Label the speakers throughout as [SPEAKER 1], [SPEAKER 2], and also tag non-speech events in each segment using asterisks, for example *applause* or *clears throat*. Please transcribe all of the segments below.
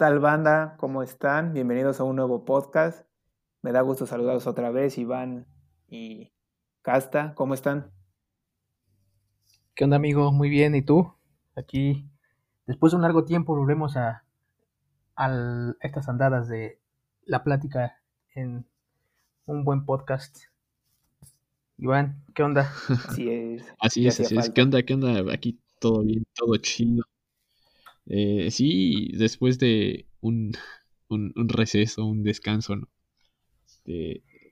[SPEAKER 1] Bueno, ¿qué tal banda? ¿Cómo están? Bienvenidos a un nuevo podcast. Me da gusto saludaros otra vez, Iván y Casta. ¿Cómo están?
[SPEAKER 2] ¿Qué onda, amigo? Muy bien. ¿Y tú? Aquí, después de un largo tiempo, volvemos a, a estas andadas de la plática en un buen podcast. Iván, ¿qué onda?
[SPEAKER 1] Así es.
[SPEAKER 3] Así es, así es. ¿Qué onda? ¿Qué onda? Aquí todo bien, todo chido. Eh, sí, después de *laughs* un, un, receso, un descanso, ¿no?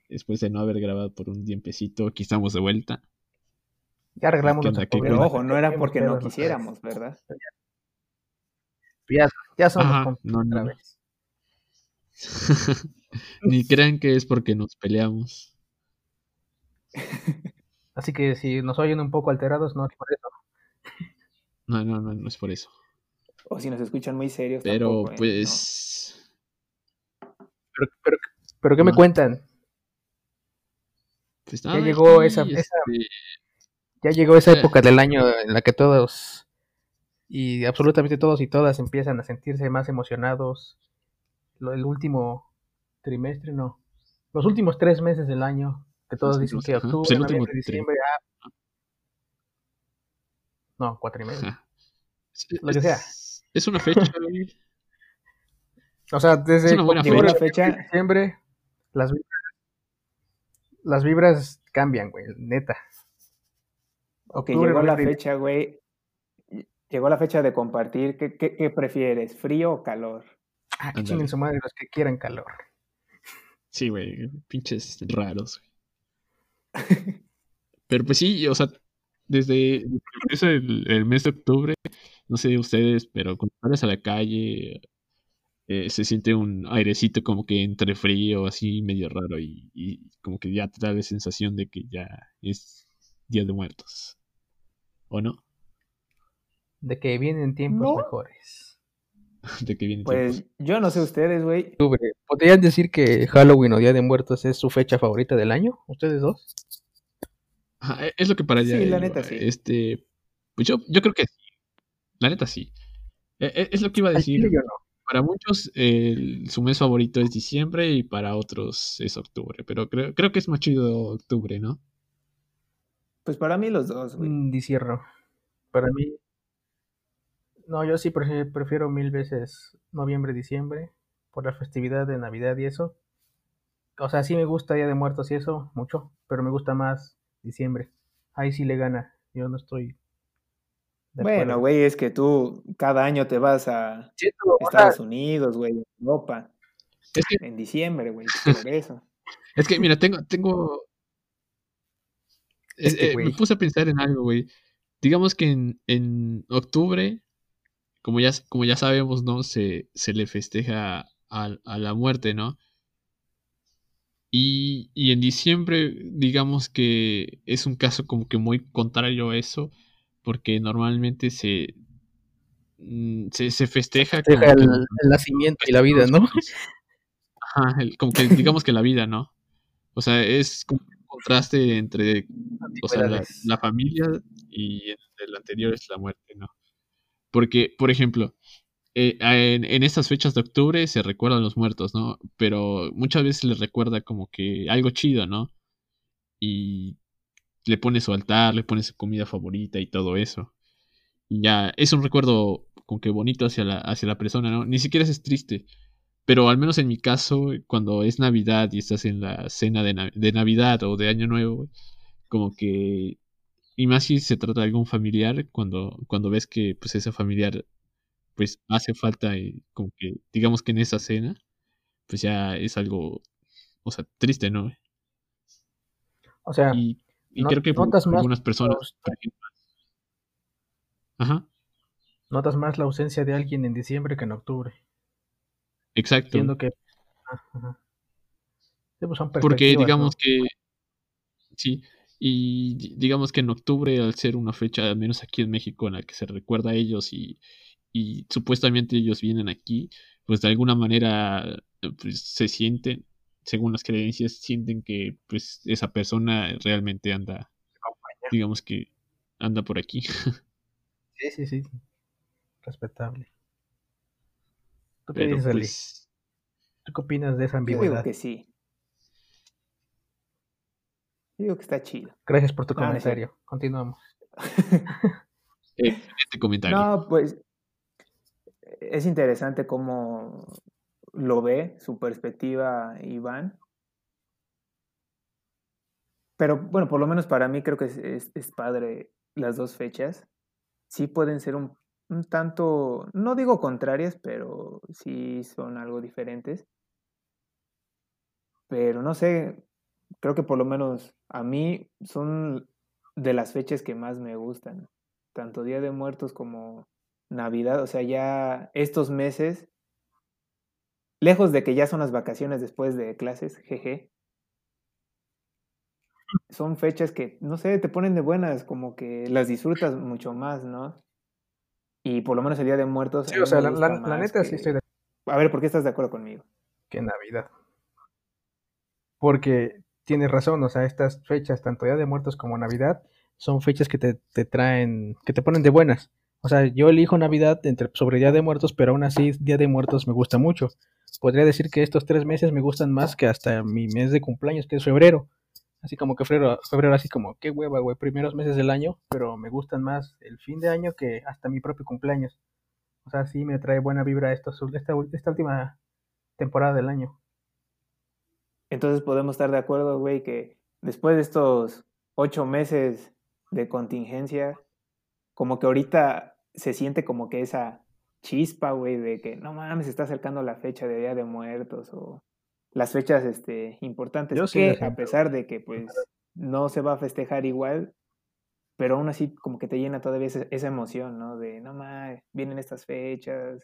[SPEAKER 3] después de no haber grabado por un tiempecito, aquí estamos de vuelta.
[SPEAKER 2] Ya arreglamos
[SPEAKER 1] los Pero ojo, no era porque no quisiéramos, ¿verdad?
[SPEAKER 2] Ya, ya somos otra vez. *laughs*
[SPEAKER 3] Ni crean que es porque nos peleamos. *laughs*
[SPEAKER 2] Así que si nos oyen un poco alterados, no es por eso.
[SPEAKER 3] No, no, no, no es por eso.
[SPEAKER 1] O si nos escuchan muy serios.
[SPEAKER 3] Pero ¿eh? pues.
[SPEAKER 2] Pero, pero, pero, ¿qué me cuentan?
[SPEAKER 3] Pues
[SPEAKER 2] ya llegó esa, esa, este ya llegó esa época del año en la que todos y absolutamente todos y todas empiezan a sentirse más emocionados. el último trimestre, no. Los últimos tres meses del año, que todos dicen que octubre, pues noviembre, diciembre, ah. No, cuatro y medio. Lo que sea.
[SPEAKER 3] Es una fecha, *laughs*
[SPEAKER 2] O sea, desde
[SPEAKER 1] la fecha.
[SPEAKER 2] diciembre, las vibras, las vibras cambian, güey, neta.
[SPEAKER 1] Ok, llegó la fecha, güey. Llegó la fecha de compartir. ¿Qué, qué, prefieres, frío o calor?
[SPEAKER 2] Ah, que chinguen su madre los que quieran calor.
[SPEAKER 3] Sí, güey, pinches raros. *laughs* Pero pues sí, o sea, desde el, mes de octubre, no sé ustedes, pero cuando sales a la calle eh, se siente un airecito como que entre frío, así medio raro y, y, como que ya te da la sensación de que ya es Día de Muertos. ¿O no?
[SPEAKER 2] De que vienen tiempos mejores. *laughs*
[SPEAKER 3] de que vienen
[SPEAKER 1] pues yo no sé ustedes, güey.
[SPEAKER 2] ¿Podrían decir que Halloween o Día de Muertos es su fecha favorita del año? ¿Ustedes dos?
[SPEAKER 3] E, es lo que para allá.
[SPEAKER 1] Sí, la neta sí.
[SPEAKER 3] Este, pues yo, yo creo que sí. La neta sí. E, e, es lo que iba a decir. Para muchos su mes favorito es diciembre y para otros es octubre. Pero creo, creo que es más chido octubre, ¿no?
[SPEAKER 1] Pues para mí los dos, güey.
[SPEAKER 2] Mm. Para mí. No, yo sí prefiero mil veces noviembre, diciembre. Por la festividad de Navidad y eso. O sea, sí me gusta Día de Muertos y eso, mucho. Pero me gusta más diciembre. Ahí sí le gana. Yo no estoy.
[SPEAKER 1] Bueno, güey, es que tú cada año te vas a Estados Unidos, güey, Europa. En diciembre, güey, *laughs* por eso.
[SPEAKER 3] Es que, mira, tengo, tengo. Eh, me puse a pensar en algo, güey. Digamos que en, en octubre, como ya, como ya sabemos, ¿no? Se, se le festeja a, a la muerte, ¿no? Y, en diciembre, digamos que es un caso como que muy contrario a eso, porque normalmente se, mm, se, festeja.
[SPEAKER 2] el, nacimiento y la vida, ¿no? *laughs*
[SPEAKER 3] Ajá, como que digamos que la vida, ¿no? O sea, es como un contraste entre o sea, la, familia y el anterior es la muerte, ¿no? Porque, por ejemplo, eh, en, en, estas fechas de octubre se recuerdan los muertos, ¿no? Pero muchas veces les recuerda como que algo chido, ¿no? Y le pone su altar, le pone su comida favorita y todo eso. Y ya, es un recuerdo como que bonito hacia la, hacia la persona, ¿no? Ni siquiera es triste. Pero al menos en mi caso, cuando es Navidad y estás en la cena de, de Navidad o de Año Nuevo, como que... Y más si se trata de algún familiar, cuando, cuando ves que pues ese familiar pues hace falta y como que digamos que en esa cena pues ya es algo o sea triste no
[SPEAKER 2] o sea
[SPEAKER 3] y, creo que notas más algunas personas ajá.
[SPEAKER 2] Notas más la ausencia de alguien en diciembre que en octubre.
[SPEAKER 3] Exacto.
[SPEAKER 2] Entiendo que
[SPEAKER 3] pues, porque digamos que sí y digamos que en octubre al ser una fecha al menos aquí en México en la que se recuerda a ellos y y supuestamente ellos vienen aquí, pues de alguna manera pues, se sienten, según las creencias, sienten que pues esa persona realmente anda, digamos que anda por aquí. *laughs*
[SPEAKER 2] Sí, sí, sí. Respetable. ¿Tú qué dices, pues... ¿Tú qué opinas de esa ambigüedad?
[SPEAKER 1] digo que sí. digo que está chido.
[SPEAKER 2] Gracias por tu comentario. Continuamos.
[SPEAKER 3] este comentario.
[SPEAKER 1] No, pues es interesante cómo lo ve, su perspectiva, Iván. Pero bueno, por lo menos para mí creo que es, es, padre las dos fechas. Sí pueden ser un, un, tanto, no digo contrarias, pero sí son algo diferentes. Pero no sé, creo que por lo menos a mí son de las fechas que más me gustan. Tanto Día de Muertos como Navidad, o sea, ya estos meses, lejos de que ya son las vacaciones después de clases, jeje, son fechas que, no sé, te ponen de buenas, como que las disfrutas mucho más, ¿no? Y por lo menos el Día de Muertos.
[SPEAKER 2] Sí, o sea, la, neta sí estoy de
[SPEAKER 1] A ver, ¿por qué estás de acuerdo conmigo?
[SPEAKER 2] Que Navidad. Porque tienes razón, o sea, estas fechas, tanto Día de Muertos como Navidad, son fechas que te, te traen, que te ponen de buenas. O sea, yo elijo Navidad entre, sobre Día de Muertos, pero aún así Día de Muertos me gusta mucho. Podría decir que estos tres meses me gustan más que hasta mi mes de cumpleaños, que es febrero. Así como que febrero, febrero así como, qué hueva, güey, primeros meses del año, pero me gustan más el fin de año que hasta mi propio cumpleaños. O sea, sí me trae buena vibra esta, esta última temporada del año.
[SPEAKER 1] Entonces podemos estar de acuerdo, güey, que después de estos ocho meses de contingencia, como que ahorita se siente como que esa chispa, güey, de que no mames, se está acercando la fecha de Día de Muertos o las fechas este, importantes. Yo que a pesar de que pues no se va a festejar igual, pero aún así como que te llena todavía esa, emoción, ¿no? De no mames, vienen estas fechas,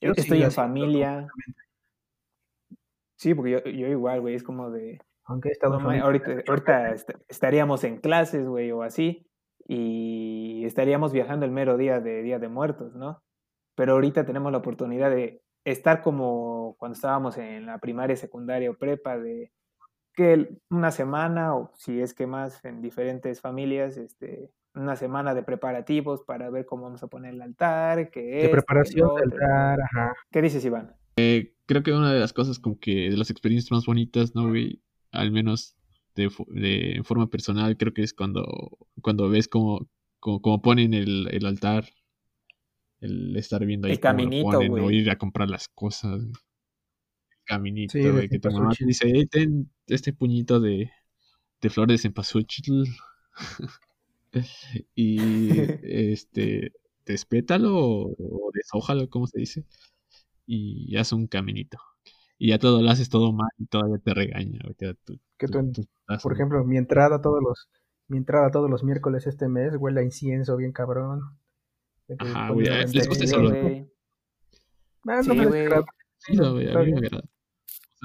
[SPEAKER 1] yo estoy en familia. Sí, porque yo, yo igual, güey, es como de...
[SPEAKER 2] Aunque he estado
[SPEAKER 1] ahorita, ahorita estaríamos en clases, güey, o así, y estaríamos viajando el mero día de Día de Muertos, ¿no? Pero ahorita tenemos la oportunidad de estar como cuando estábamos en la primaria, secundaria o prepa, de que una semana o si es que más en diferentes familias, este, una semana de preparativos para ver cómo vamos a poner el altar, que
[SPEAKER 2] de preparación del altar, ajá.
[SPEAKER 1] ¿Qué dices, Iván?
[SPEAKER 3] Eh, creo que una de las cosas como que de las experiencias más bonitas, ¿no, Al menos de, de, forma personal, creo que es cuando, cuando ves como, como, ponen el, el, altar, el estar viendo ahí
[SPEAKER 1] el caminito,
[SPEAKER 3] ponen, o ir a comprar las cosas. El caminito, que tu mamá dice, ten este puñito de, de flores en pasuchil *laughs* y *laughs* este, despétalo o deshójalo, como se dice, y haz un caminito. Y ya todo lo haces todo mal y todavía te regaña.
[SPEAKER 2] que por ejemplo, mi entrada todos los mi entrada todos los miércoles este mes huele a incienso bien cabrón.
[SPEAKER 3] Ajá, güey, les gusta eso. Ah, sí, güey. A mí me agrada.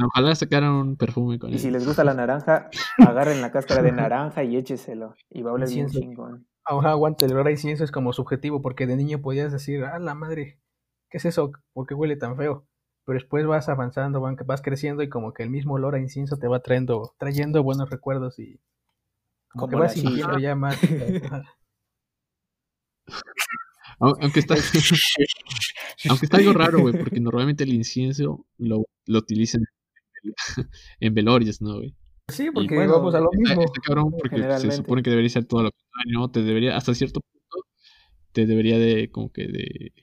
[SPEAKER 3] Ojalá sacaran un perfume con
[SPEAKER 1] Y si les gusta la naranja, *laughs* agarren la cáscara de naranja y écheselo. Y va a oler bien chingón.
[SPEAKER 2] Ajá, aguante, el olor a incienso es como subjetivo, porque de niño podías decir, ah, la madre, ¿qué es eso? ¿Por qué huele tan feo? pero después vas avanzando, vas creciendo y como que el mismo olor a incienso te va trayendo, trayendo buenos recuerdos y como, que vas sintiendo ya más. *laughs*
[SPEAKER 3] aunque está *laughs* aunque está algo raro, güey, porque normalmente el incienso lo, lo utilizan en velorios, *laughs* ¿no, güey?
[SPEAKER 2] Sí, porque vamos a lo mismo.
[SPEAKER 3] Está, cabrón porque se supone que debería ser todo lo contrario, ¿no? Te debería, hasta cierto punto, te debería de, como que de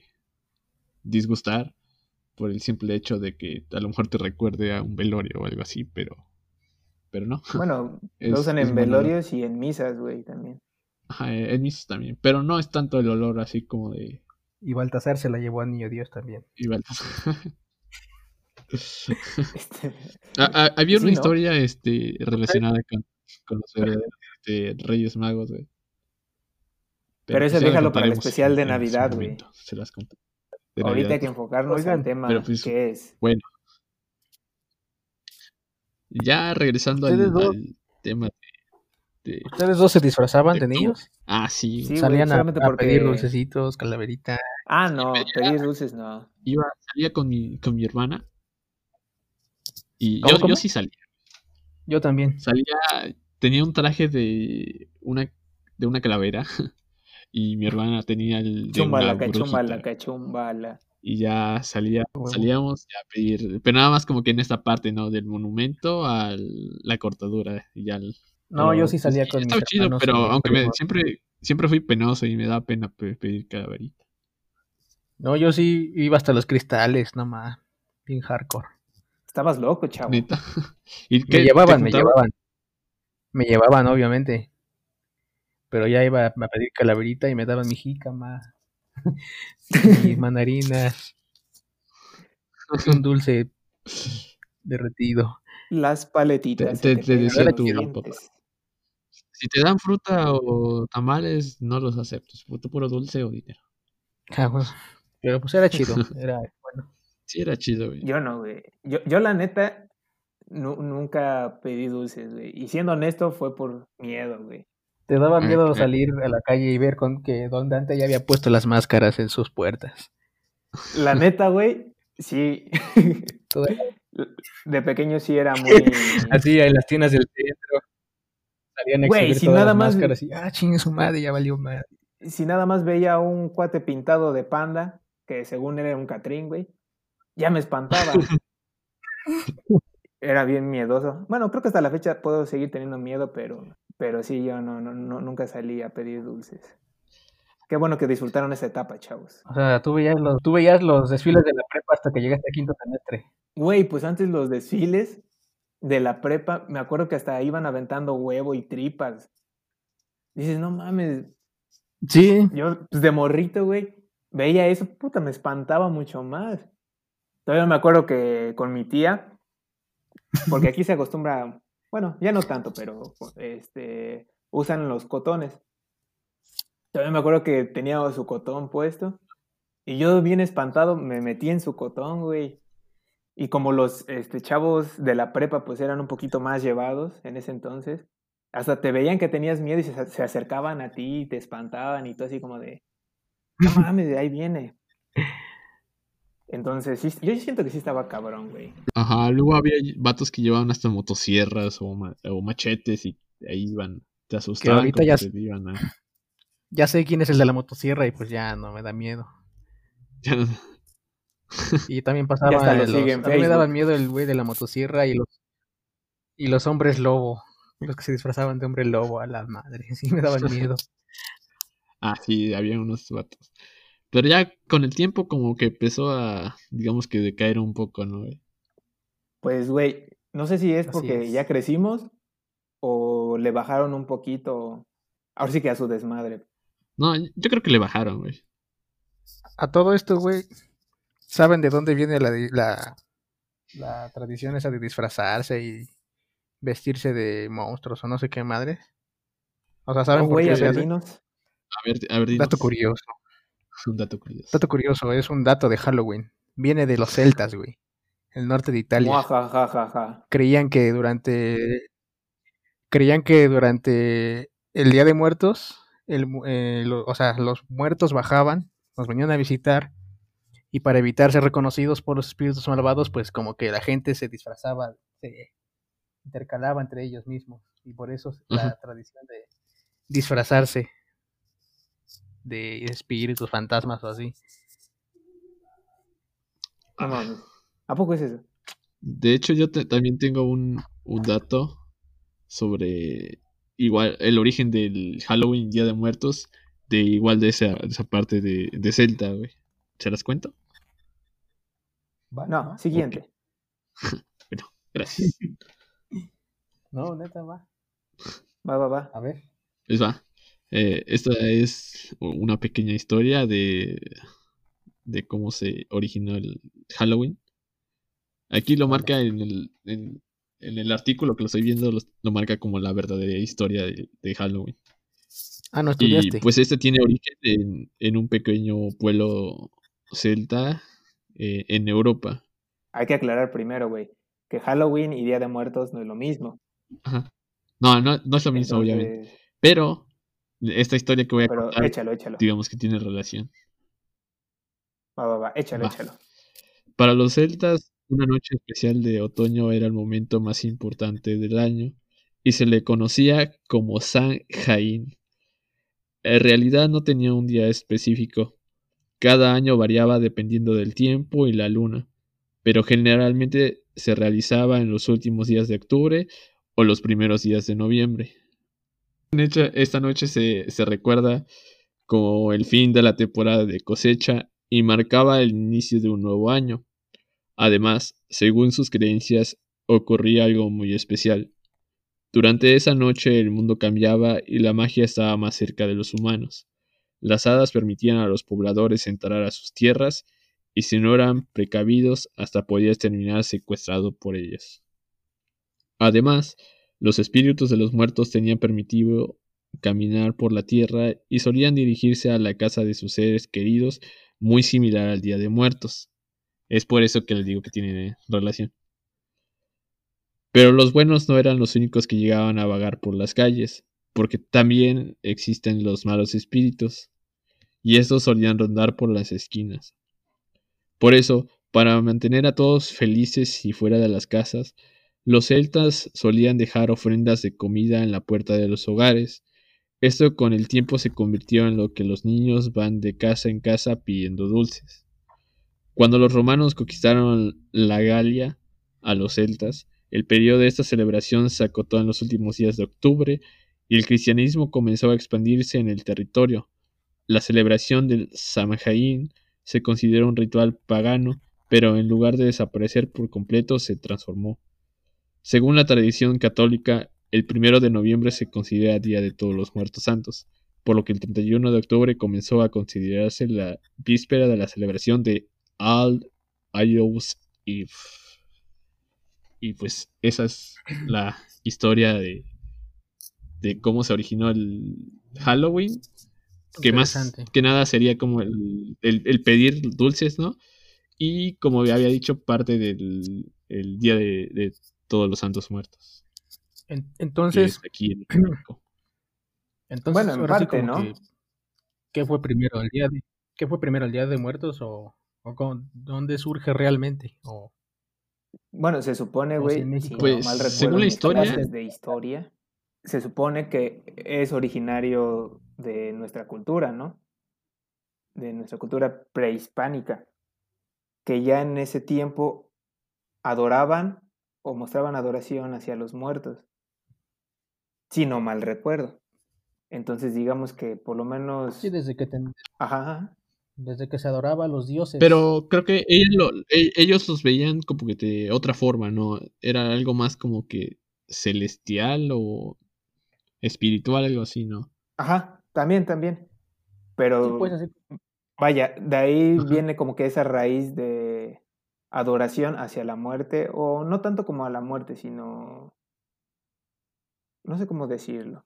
[SPEAKER 3] disgustar por el simple hecho de que a lo mejor te recuerde a un velorio o algo así, pero, pero no.
[SPEAKER 1] Bueno, *laughs* lo usan en velorios y en misas, güey, también.
[SPEAKER 3] Ajá, en misas también, pero no es tanto el olor así como de...
[SPEAKER 2] Y Baltasar se la llevó a Niño Dios también.
[SPEAKER 3] Y Baltasar. *laughs* Este, había una historia este, relacionada con, con los este, Reyes Magos, güey.
[SPEAKER 1] Pero, eso pues déjalo para el especial de Navidad, güey. Se las conté. Ahorita hay que enfocarnos en el tema pues, que es.
[SPEAKER 3] Bueno. Ya regresando al, tema
[SPEAKER 2] de, ¿Ustedes dos se disfrazaban de, niños?
[SPEAKER 3] Ah, sí.
[SPEAKER 2] Salían a, pedir dulcecitos, calaverita.
[SPEAKER 1] Ah, no, pedir dulces no.
[SPEAKER 3] Iba, salía con mi, con mi hermana. Y yo, yo sí salía.
[SPEAKER 2] Yo también.
[SPEAKER 3] Salía, tenía un traje de una, de una calavera. *laughs* y mi hermana tenía el
[SPEAKER 1] de chumbala, cachumbala, cachumbala.
[SPEAKER 3] y ya salía, salíamos a pedir, pero nada más como que en esta parte, ¿no? Del monumento a la cortadura y ya.
[SPEAKER 2] No, yo sí salía con
[SPEAKER 3] Estaba chido, pero aunque siempre, siempre fui penoso y me da pena pedir calaverita.
[SPEAKER 2] No, yo sí iba hasta los cristales, nomás, bien hardcore.
[SPEAKER 1] Estabas loco, chavo. *laughs*
[SPEAKER 2] ¿Y me llevaban, me llevaban. Me llevaban, obviamente. Pero ya iba a pedir calaverita y me daban mi jícama, *laughs* mis mandarinas, *laughs* un dulce derretido.
[SPEAKER 1] Las paletitas.
[SPEAKER 3] Te, decía tu papá. Si te dan fruta o tamales, no los aceptes. Puro dulce o dinero.
[SPEAKER 2] Ah, Pero pues era chido. *laughs* Era bueno.
[SPEAKER 3] Sí, era chido, güey.
[SPEAKER 1] Yo no, güey. Yo, yo la neta, nunca pedí dulces, güey. Y siendo honesto, fue por miedo, güey.
[SPEAKER 2] Te daba miedo salir a la calle y ver con que Don Dante ya había puesto las máscaras en sus puertas.
[SPEAKER 1] La *laughs* neta, güey, sí. De pequeño sí era muy. *laughs*
[SPEAKER 2] Así en las tiendas del centro. Salían a güey, si nada más... máscaras y, ah, chingue su madre, ya valió madre.
[SPEAKER 1] Si nada más veía un cuate pintado de panda, que según era un catrín, güey, ya me espantaba. *laughs* era bien miedoso. Bueno, creo que hasta la fecha puedo seguir teniendo miedo, pero pero sí, yo no, no, no, nunca salí a pedir dulces. Qué bueno que disfrutaron esa etapa, chavos.
[SPEAKER 2] O sea, tú veías los, tú veías los desfiles de la prepa hasta que llegaste a quinto semestre.
[SPEAKER 1] Güey, pues antes los desfiles de la prepa, me acuerdo que hasta iban aventando huevo y tripas. Dices, no mames.
[SPEAKER 2] Sí.
[SPEAKER 1] Yo, pues de morrito, güey, veía eso, puta, me espantaba mucho más. Todavía me acuerdo que con mi tía, porque aquí se acostumbra bueno, ya no tanto, pero este, usan los cotones. Todavía me acuerdo que tenía su cotón puesto. Y yo bien espantado me metí en su cotón, güey. Y como los este, chavos de la prepa pues eran un poquito más llevados en ese entonces, hasta te veían que tenías miedo y se, se acercaban a ti y te espantaban y todo así como de, no *laughs* mames, de ahí viene. Entonces, sí, yo siento que sí estaba cabrón, güey.
[SPEAKER 3] Ajá, luego había vatos que llevaban hasta motosierras o, machetes y ahí iban, te asustaban.
[SPEAKER 2] ahorita ya, ya sé quién es el de la motosierra y pues ya no me da miedo. *laughs* Ya no. Y también *laughs* pasaba los, me daban miedo el güey de la motosierra y los y los hombres lobo, los que se disfrazaban de hombre lobo a la madre, *laughs* sí me daban miedo. *laughs*
[SPEAKER 3] ah, sí, había unos vatos. Pero ya con el tiempo como que empezó a, digamos que decaer un poco, ¿no?
[SPEAKER 1] Pues, güey, no sé si es porque ya crecimos o le bajaron un poquito, ahora sí que a su desmadre.
[SPEAKER 3] No, yo creo que le bajaron, güey.
[SPEAKER 2] A todo esto, güey, ¿saben de dónde viene la, la, la tradición esa de disfrazarse y vestirse de monstruos o no sé qué madre? O sea, ¿saben por qué se hace?
[SPEAKER 3] A ver, a ver,
[SPEAKER 2] Dato curioso.
[SPEAKER 3] Es un dato curioso.
[SPEAKER 2] Dato curioso, es un dato de Halloween. Viene de los celtas, güey. El norte de Italia. Creían que durante. Creían que durante el Día de Muertos, el, eh, o sea, los muertos bajaban, nos venían a visitar, y para evitar ser reconocidos por los espíritus malvados, pues como que la gente se disfrazaba, se intercalaba entre ellos mismos, y por eso la tradición de disfrazarse de espíritus, fantasmas o así.
[SPEAKER 1] ¿A poco es eso?
[SPEAKER 3] De hecho, yo también tengo un, dato sobre igual el origen del Halloween, Día de Muertos, de igual de esa, esa parte de, de Celta, güey. ¿Se las cuento?
[SPEAKER 1] No, siguiente. *laughs*
[SPEAKER 3] bueno, gracias. *laughs*
[SPEAKER 2] no, neta, va.
[SPEAKER 1] Va, va, va.
[SPEAKER 2] A ver.
[SPEAKER 3] Pues va. Eh, esta es una pequeña historia de, de cómo se originó el Halloween. Aquí lo marca en el, en, el artículo que lo estoy viendo, lo, marca como la verdadera historia de, Halloween.
[SPEAKER 2] Ah, no estudiaste.
[SPEAKER 3] Y pues este tiene origen en, un pequeño pueblo celta eh, en Europa.
[SPEAKER 1] Hay que aclarar primero, güey, que Halloween y Día de Muertos no es lo mismo.
[SPEAKER 3] Ajá. No, no, no es lo mismo, obviamente. Pero esta historia que voy a contar,
[SPEAKER 1] échalo, échalo.
[SPEAKER 3] digamos que tiene relación.
[SPEAKER 1] Va, va, va, échalo, échalo.
[SPEAKER 3] Para los celtas, una noche especial de otoño era el momento más importante del año y se le conocía como San Jaín. En realidad no tenía un día específico, Cada año variaba dependiendo del tiempo y la luna, pero generalmente se realizaba en los últimos días de octubre o los primeros días de noviembre. Esta noche se, se recuerda como el fin de la temporada de cosecha y marcaba el inicio de un nuevo año. Además, según sus creencias, ocurría algo muy especial. Durante esa noche el mundo cambiaba y la magia estaba más cerca de los humanos. Las hadas permitían a los pobladores entrar a sus tierras y si no eran precavidos hasta podías terminar secuestrado por ellas. Además, los espíritus de los muertos tenían permitido caminar por la tierra y solían dirigirse a la casa de sus seres queridos muy similar al Día de Muertos. Es por eso que les digo que tiene relación. Pero los buenos no eran los únicos que llegaban a vagar por las calles, porque también existen los malos espíritus, y estos solían rondar por las esquinas. Por eso, para mantener a todos felices y fuera de las casas, los celtas solían dejar ofrendas de comida en la puerta de los hogares. Esto con el tiempo se convirtió en lo que los niños van de casa en casa pidiendo dulces. Cuando los romanos conquistaron la Galia a los celtas, el periodo de esta celebración se acotó en los últimos días de octubre y el cristianismo comenzó a expandirse en el territorio. La celebración del Samhain se considera un ritual pagano, pero en lugar de desaparecer por completo se transformó. Según la tradición católica, el primero de noviembre se considera Día de Todos los Muertos Santos, por lo que el 31 de octubre comenzó a considerarse la víspera de la celebración de All Hallows Eve. Y pues esa es la historia de, de cómo se originó el Halloween. Que más que nada sería como el, pedir dulces, ¿no? Y como había dicho, parte del día de, todos los santos muertos.
[SPEAKER 2] entonces, *clears throat* entonces,
[SPEAKER 1] bueno, en parte, ¿no?
[SPEAKER 2] ¿Qué fue primero, el día de, qué fue primero, el día de muertos o, o dónde surge realmente? O,
[SPEAKER 1] bueno, se supone, güey,
[SPEAKER 3] pues, según la historia,
[SPEAKER 1] de historia, se supone que es originario de nuestra cultura, ¿no? De nuestra cultura prehispánica, que ya en ese tiempo adoraban o mostraban adoración hacia los muertos, si no mal recuerdo. Entonces digamos que por lo menos...
[SPEAKER 2] Sí, desde que...
[SPEAKER 1] Ajá.
[SPEAKER 2] Desde que se adoraba a los dioses.
[SPEAKER 3] Pero creo que ellos, ellos los veían como que de otra forma, ¿no? Era algo más como que celestial o espiritual, algo así, ¿no?
[SPEAKER 1] Ajá, también, también. Pero... Pues, vaya, de ahí viene como que esa raíz de adoración hacia la muerte, o no tanto como a la muerte, sino... No sé cómo decirlo.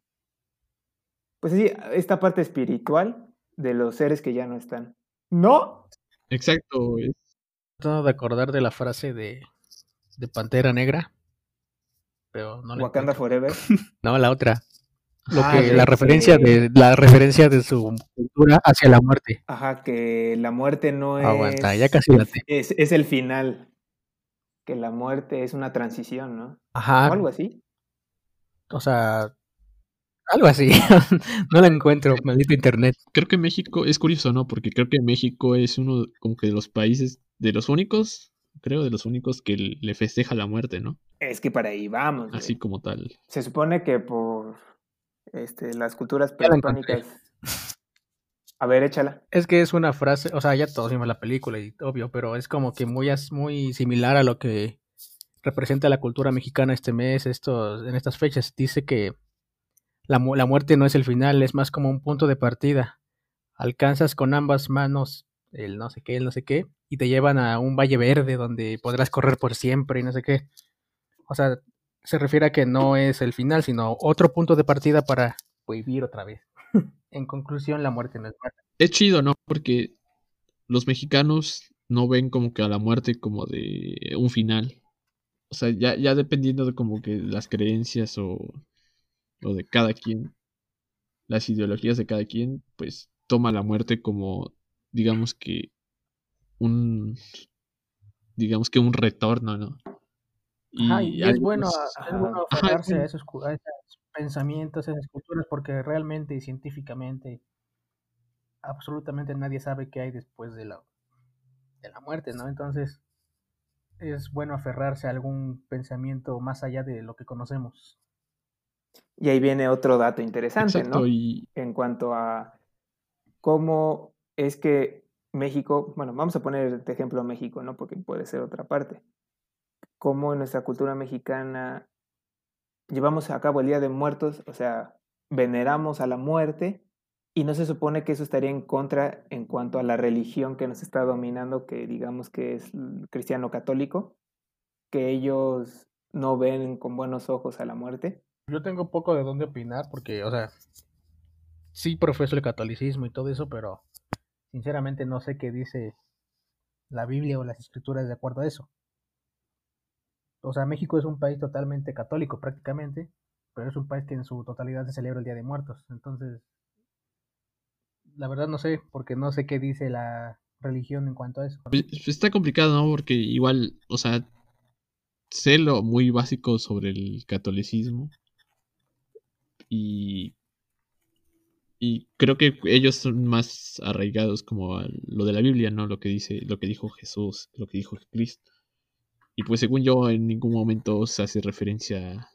[SPEAKER 1] Pues sí, esta parte espiritual de los seres que ya no están. ¿No?
[SPEAKER 3] Exacto.
[SPEAKER 2] Tratando de acordar de la frase de, de Pantera Negra. Pero no
[SPEAKER 1] Wakanda Forever. *laughs*
[SPEAKER 2] No, la otra. Lo que, la referencia de la referencia de su cultura hacia la muerte.
[SPEAKER 1] Ajá, que la muerte no es.
[SPEAKER 2] Aguanta, ya casi la
[SPEAKER 1] es, es el final. Que la muerte es una transición, ¿no?
[SPEAKER 2] Ajá.
[SPEAKER 1] O algo así.
[SPEAKER 2] O sea, algo así. *laughs* no la encuentro, maldito internet.
[SPEAKER 3] Creo que México es curioso, ¿no? Porque creo que México es uno como que de los países, de los únicos, creo, de los únicos que le festeja la muerte, ¿no?
[SPEAKER 1] Es que para ahí vamos.
[SPEAKER 3] Así como tal.
[SPEAKER 1] Se supone que por este, las culturas prehispánicas. A ver, échala.
[SPEAKER 2] Es que es una frase, o sea, ya todos vimos la película y obvio, pero es como que muy, muy similar a lo que representa la cultura mexicana este mes, estos, en estas fechas. Dice que la, muerte no es el final, es más como un punto de partida. Alcanzas con ambas manos el no sé qué, el no sé qué, y te llevan a un valle verde donde podrás correr por siempre y no sé qué. O sea, se refiere a que no es el final, sino otro punto de partida para vivir otra vez. *laughs* en conclusión, la muerte no es mala.
[SPEAKER 3] Es chido, ¿no? Porque los mexicanos no ven como que a la muerte como de un final. O sea, ya, ya dependiendo de como que las creencias o o de cada quien, las ideologías de cada quien, pues toma la muerte como, digamos que, un, digamos que un retorno, ¿no?
[SPEAKER 2] Y, es, bueno, es bueno aferrarse a esos, a esos pensamientos, a esas culturas, porque realmente y científicamente absolutamente nadie sabe qué hay después de la, de la muerte, ¿no? Entonces es bueno aferrarse a algún pensamiento más allá de lo que conocemos.
[SPEAKER 1] Y ahí viene otro dato interesante, ¿no? En cuanto a cómo es que México, bueno, vamos a poner de ejemplo México, ¿no? Porque puede ser otra parte. Cómo en nuestra cultura mexicana llevamos a cabo el Día de Muertos, o sea, veneramos a la muerte y no se supone que eso estaría en contra en cuanto a la religión que nos está dominando, que digamos que es cristiano católico, que ellos no ven con buenos ojos a la muerte.
[SPEAKER 2] Yo tengo poco de dónde opinar porque, o sea, sí profeso el catolicismo y todo eso, pero sinceramente no sé qué dice la Biblia o las escrituras de acuerdo a eso. O sea, México es un país totalmente católico prácticamente, pero es un país que en su totalidad se celebra el Día de Muertos. Entonces, la verdad no sé, porque no sé qué dice la religión en cuanto a eso.
[SPEAKER 3] Pues, pues, está complicado, ¿no? Porque igual, o sea, sé lo muy básico sobre el catolicismo. Y y creo que ellos son más arraigados como a lo de la Biblia, ¿no? Lo que dice, lo que dijo Jesús, lo que dijo Cristo. Y pues según yo, en ningún momento se hace referencia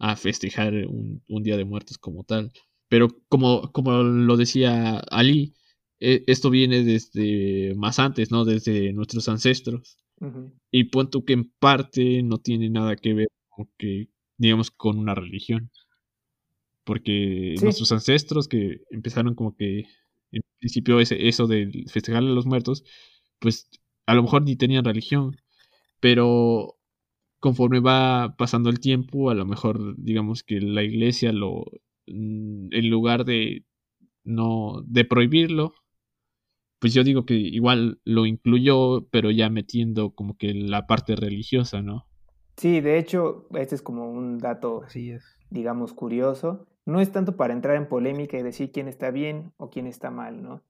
[SPEAKER 3] a festejar un, Día de Muertos como tal. Pero como, como lo decía Ali, e, esto viene desde más antes, ¿no? Desde nuestros ancestros. Y punto que en parte no tiene nada que ver con que, digamos, con una religión porque nuestros ancestros que empezaron como que en principio ese, eso de festejarle a los muertos, pues a lo mejor ni tenían religión, pero conforme va pasando el tiempo, a lo mejor digamos que la iglesia lo, mm, en lugar de no, de prohibirlo, pues yo digo que igual lo incluyó, pero ya metiendo como que la parte religiosa, ¿no?
[SPEAKER 1] Sí, de hecho, este es como un dato,
[SPEAKER 2] Así es.
[SPEAKER 1] digamos, curioso no es tanto para entrar en polémica y decir quién está bien o quién está mal, ¿no?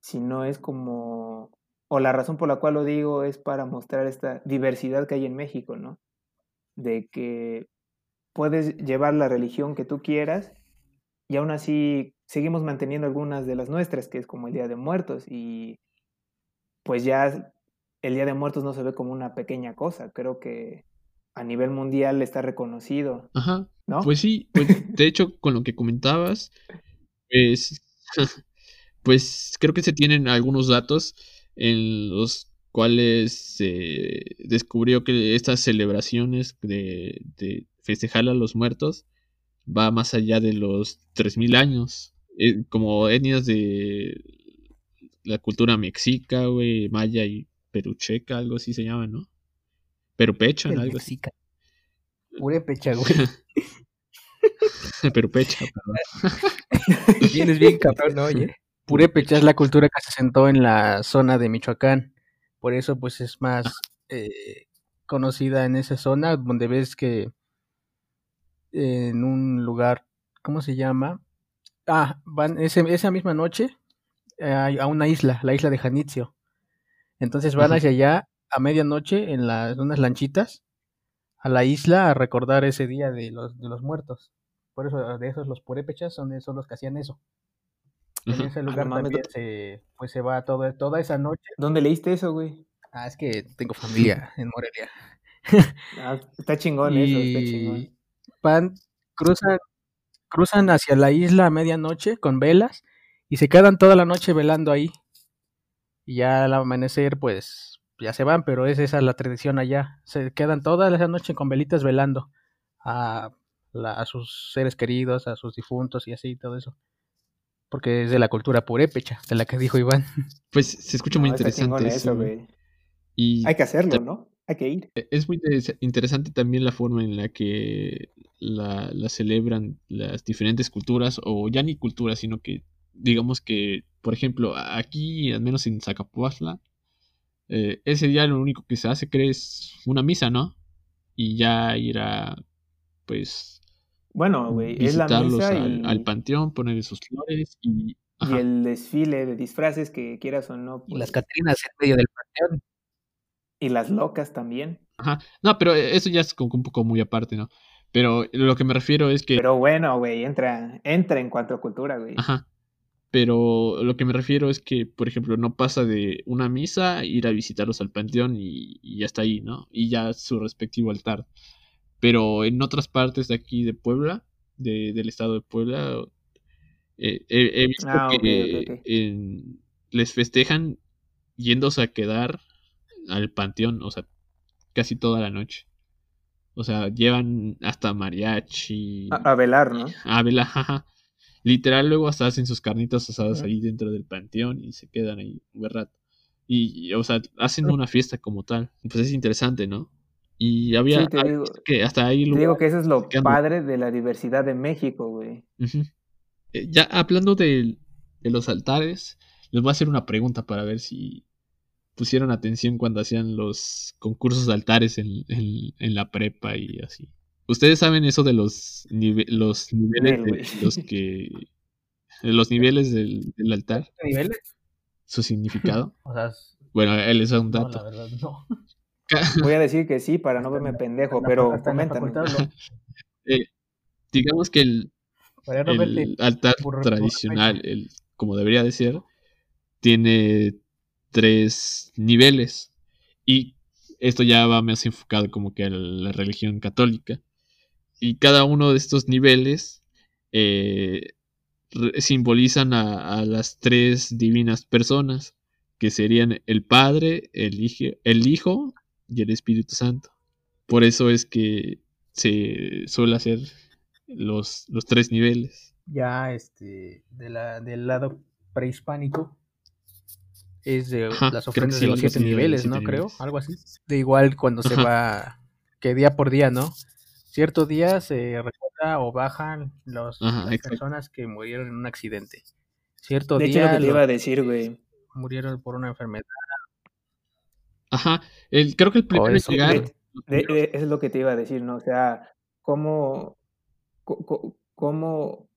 [SPEAKER 1] Sino es como, o la razón por la cual lo digo es para mostrar esta diversidad que hay en México, ¿no? De que puedes llevar la religión que tú quieras y aún así seguimos manteniendo algunas de las nuestras, que es como el Día de Muertos y pues ya el Día de Muertos no se ve como una pequeña cosa, creo que a nivel mundial está reconocido.
[SPEAKER 3] Ajá. Pues sí, pues, de hecho, con lo que comentabas, pues, *laughs* pues creo que se tienen algunos datos en los cuales se descubrió que estas celebraciones de, de festejar a los muertos va más allá de los 3.000 años. Eh, como etnias de la cultura mexica, güey, maya y perucheca, algo así se llama, ¿no? Perupecha, algo así.
[SPEAKER 2] Purépecha, güey. *laughs*
[SPEAKER 3] Perupecha,
[SPEAKER 2] perdón. *laughs* Tienes bien cabrón, ¿no? Oye. Purépecha es la cultura que se sentó en la zona de Michoacán. Por eso, pues, es más eh, conocida en esa zona, donde ves que en un lugar, ¿cómo se llama? Ah, van esa misma noche a una isla, la isla de Janitzio. Entonces van hacia allá a medianoche en las unas lanchitas a la isla a recordar ese día de los, de los muertos. Por eso de esos los purépechas son, son los que hacían eso. En ese lugar también se, pues se va todo, toda esa noche.
[SPEAKER 1] ¿Dónde leíste eso, güey?
[SPEAKER 2] Ah, es que tengo familia en Morelia.
[SPEAKER 1] Ah, está chingón eso, está chingón.
[SPEAKER 2] Van, cruzan, cruzan hacia la isla a medianoche con velas y se quedan toda la noche velando ahí. Y ya al amanecer, pues ya se van, pero es esa la tradición allá. Se quedan toda la noche con velitas velando a, a sus seres queridos, a sus difuntos y así, todo eso. Porque es de la cultura purépecha, de la que dijo Iván.
[SPEAKER 3] Pues se escucha muy interesante eso.
[SPEAKER 1] y Hay que hacerlo, ¿no? Hay que ir.
[SPEAKER 3] E, es muy interesante también la forma en la que la, la celebran las diferentes culturas, o ya ni culturas, sino que digamos que, por ejemplo, aquí, al menos en Zacapuazla, eh, ese día lo único que se hace, crees, una misa, ¿no? Y ya ir a, pues...
[SPEAKER 1] Bueno, güey, es la misa
[SPEAKER 3] al, al, panteón, poner sus flores y...
[SPEAKER 1] Y el desfile de disfraces que quieras o no.
[SPEAKER 2] y las pues Catrinas en medio del panteón.
[SPEAKER 1] Y las locas también.
[SPEAKER 3] Ajá. No, pero eso ya es como un poco muy aparte, ¿no? Pero lo que me refiero es que...
[SPEAKER 1] Pero bueno, güey, entra, entra en cuanto a cultura, güey.
[SPEAKER 3] Ajá. pero lo que me refiero es que, por ejemplo, no pasa de una misa, ir a visitarlos al panteón y, ya está ahí, ¿no? Y ya su respectivo altar. Pero en otras partes de aquí de Puebla, del estado de Puebla, eh, he, visto ah, que les festejan yéndose a quedar al panteón, o sea, casi toda la noche. O sea, llevan hasta mariachi.
[SPEAKER 1] A, velar, ¿no?
[SPEAKER 3] A velar, *laughs* jaja. Literal, luego hasta hacen sus carnitas asadas ahí dentro del panteón y se quedan ahí un rato. Y, o sea, hacen una fiesta como tal. Pues es interesante, ¿no? Y había que hasta ahí
[SPEAKER 1] Te digo que eso es lo padre de la diversidad de México, güey.
[SPEAKER 3] Eh, ya hablando de, de los altares, les voy a hacer una pregunta para ver si pusieron atención cuando hacían los concursos de altares en, en, la prepa y así. ¿Ustedes saben eso de los, los niveles de los que los niveles del, altar?
[SPEAKER 2] ¿Niveles?
[SPEAKER 3] ¿Su significado? *laughs* bueno, él es un dato.
[SPEAKER 2] No, la verdad, no. *laughs* *laughs*
[SPEAKER 1] Voy a decir que sí para no verme pendejo, pero coméntame. *laughs*
[SPEAKER 3] Eh, digamos que el, el altar tradicional, el, como debería de ser, tiene tres niveles. Y esto ya va más enfocado como que a la religión católica. Y cada uno de estos niveles eh, simbolizan a, las tres divinas personas, que serían el Padre, el Hijo, el Hijo y el Espíritu Santo. Por eso es que se suele hacer los, los tres niveles.
[SPEAKER 2] Ya este, de la, del lado prehispánico, es de las ofrendas de los siete niveles, ¿no? Creo, algo así. De igual cuando se va, que día por día, ¿no? Cierto día se recuerda o bajan los, las personas que murieron en un accidente. Cierto
[SPEAKER 1] de
[SPEAKER 2] día.
[SPEAKER 1] Hecho, lo que te iba a decir, güey.
[SPEAKER 2] Murieron por una enfermedad.
[SPEAKER 3] Ajá, el, creo que el primer
[SPEAKER 1] eso, es lo que te iba a decir, ¿no? O sea, cómo, cómo,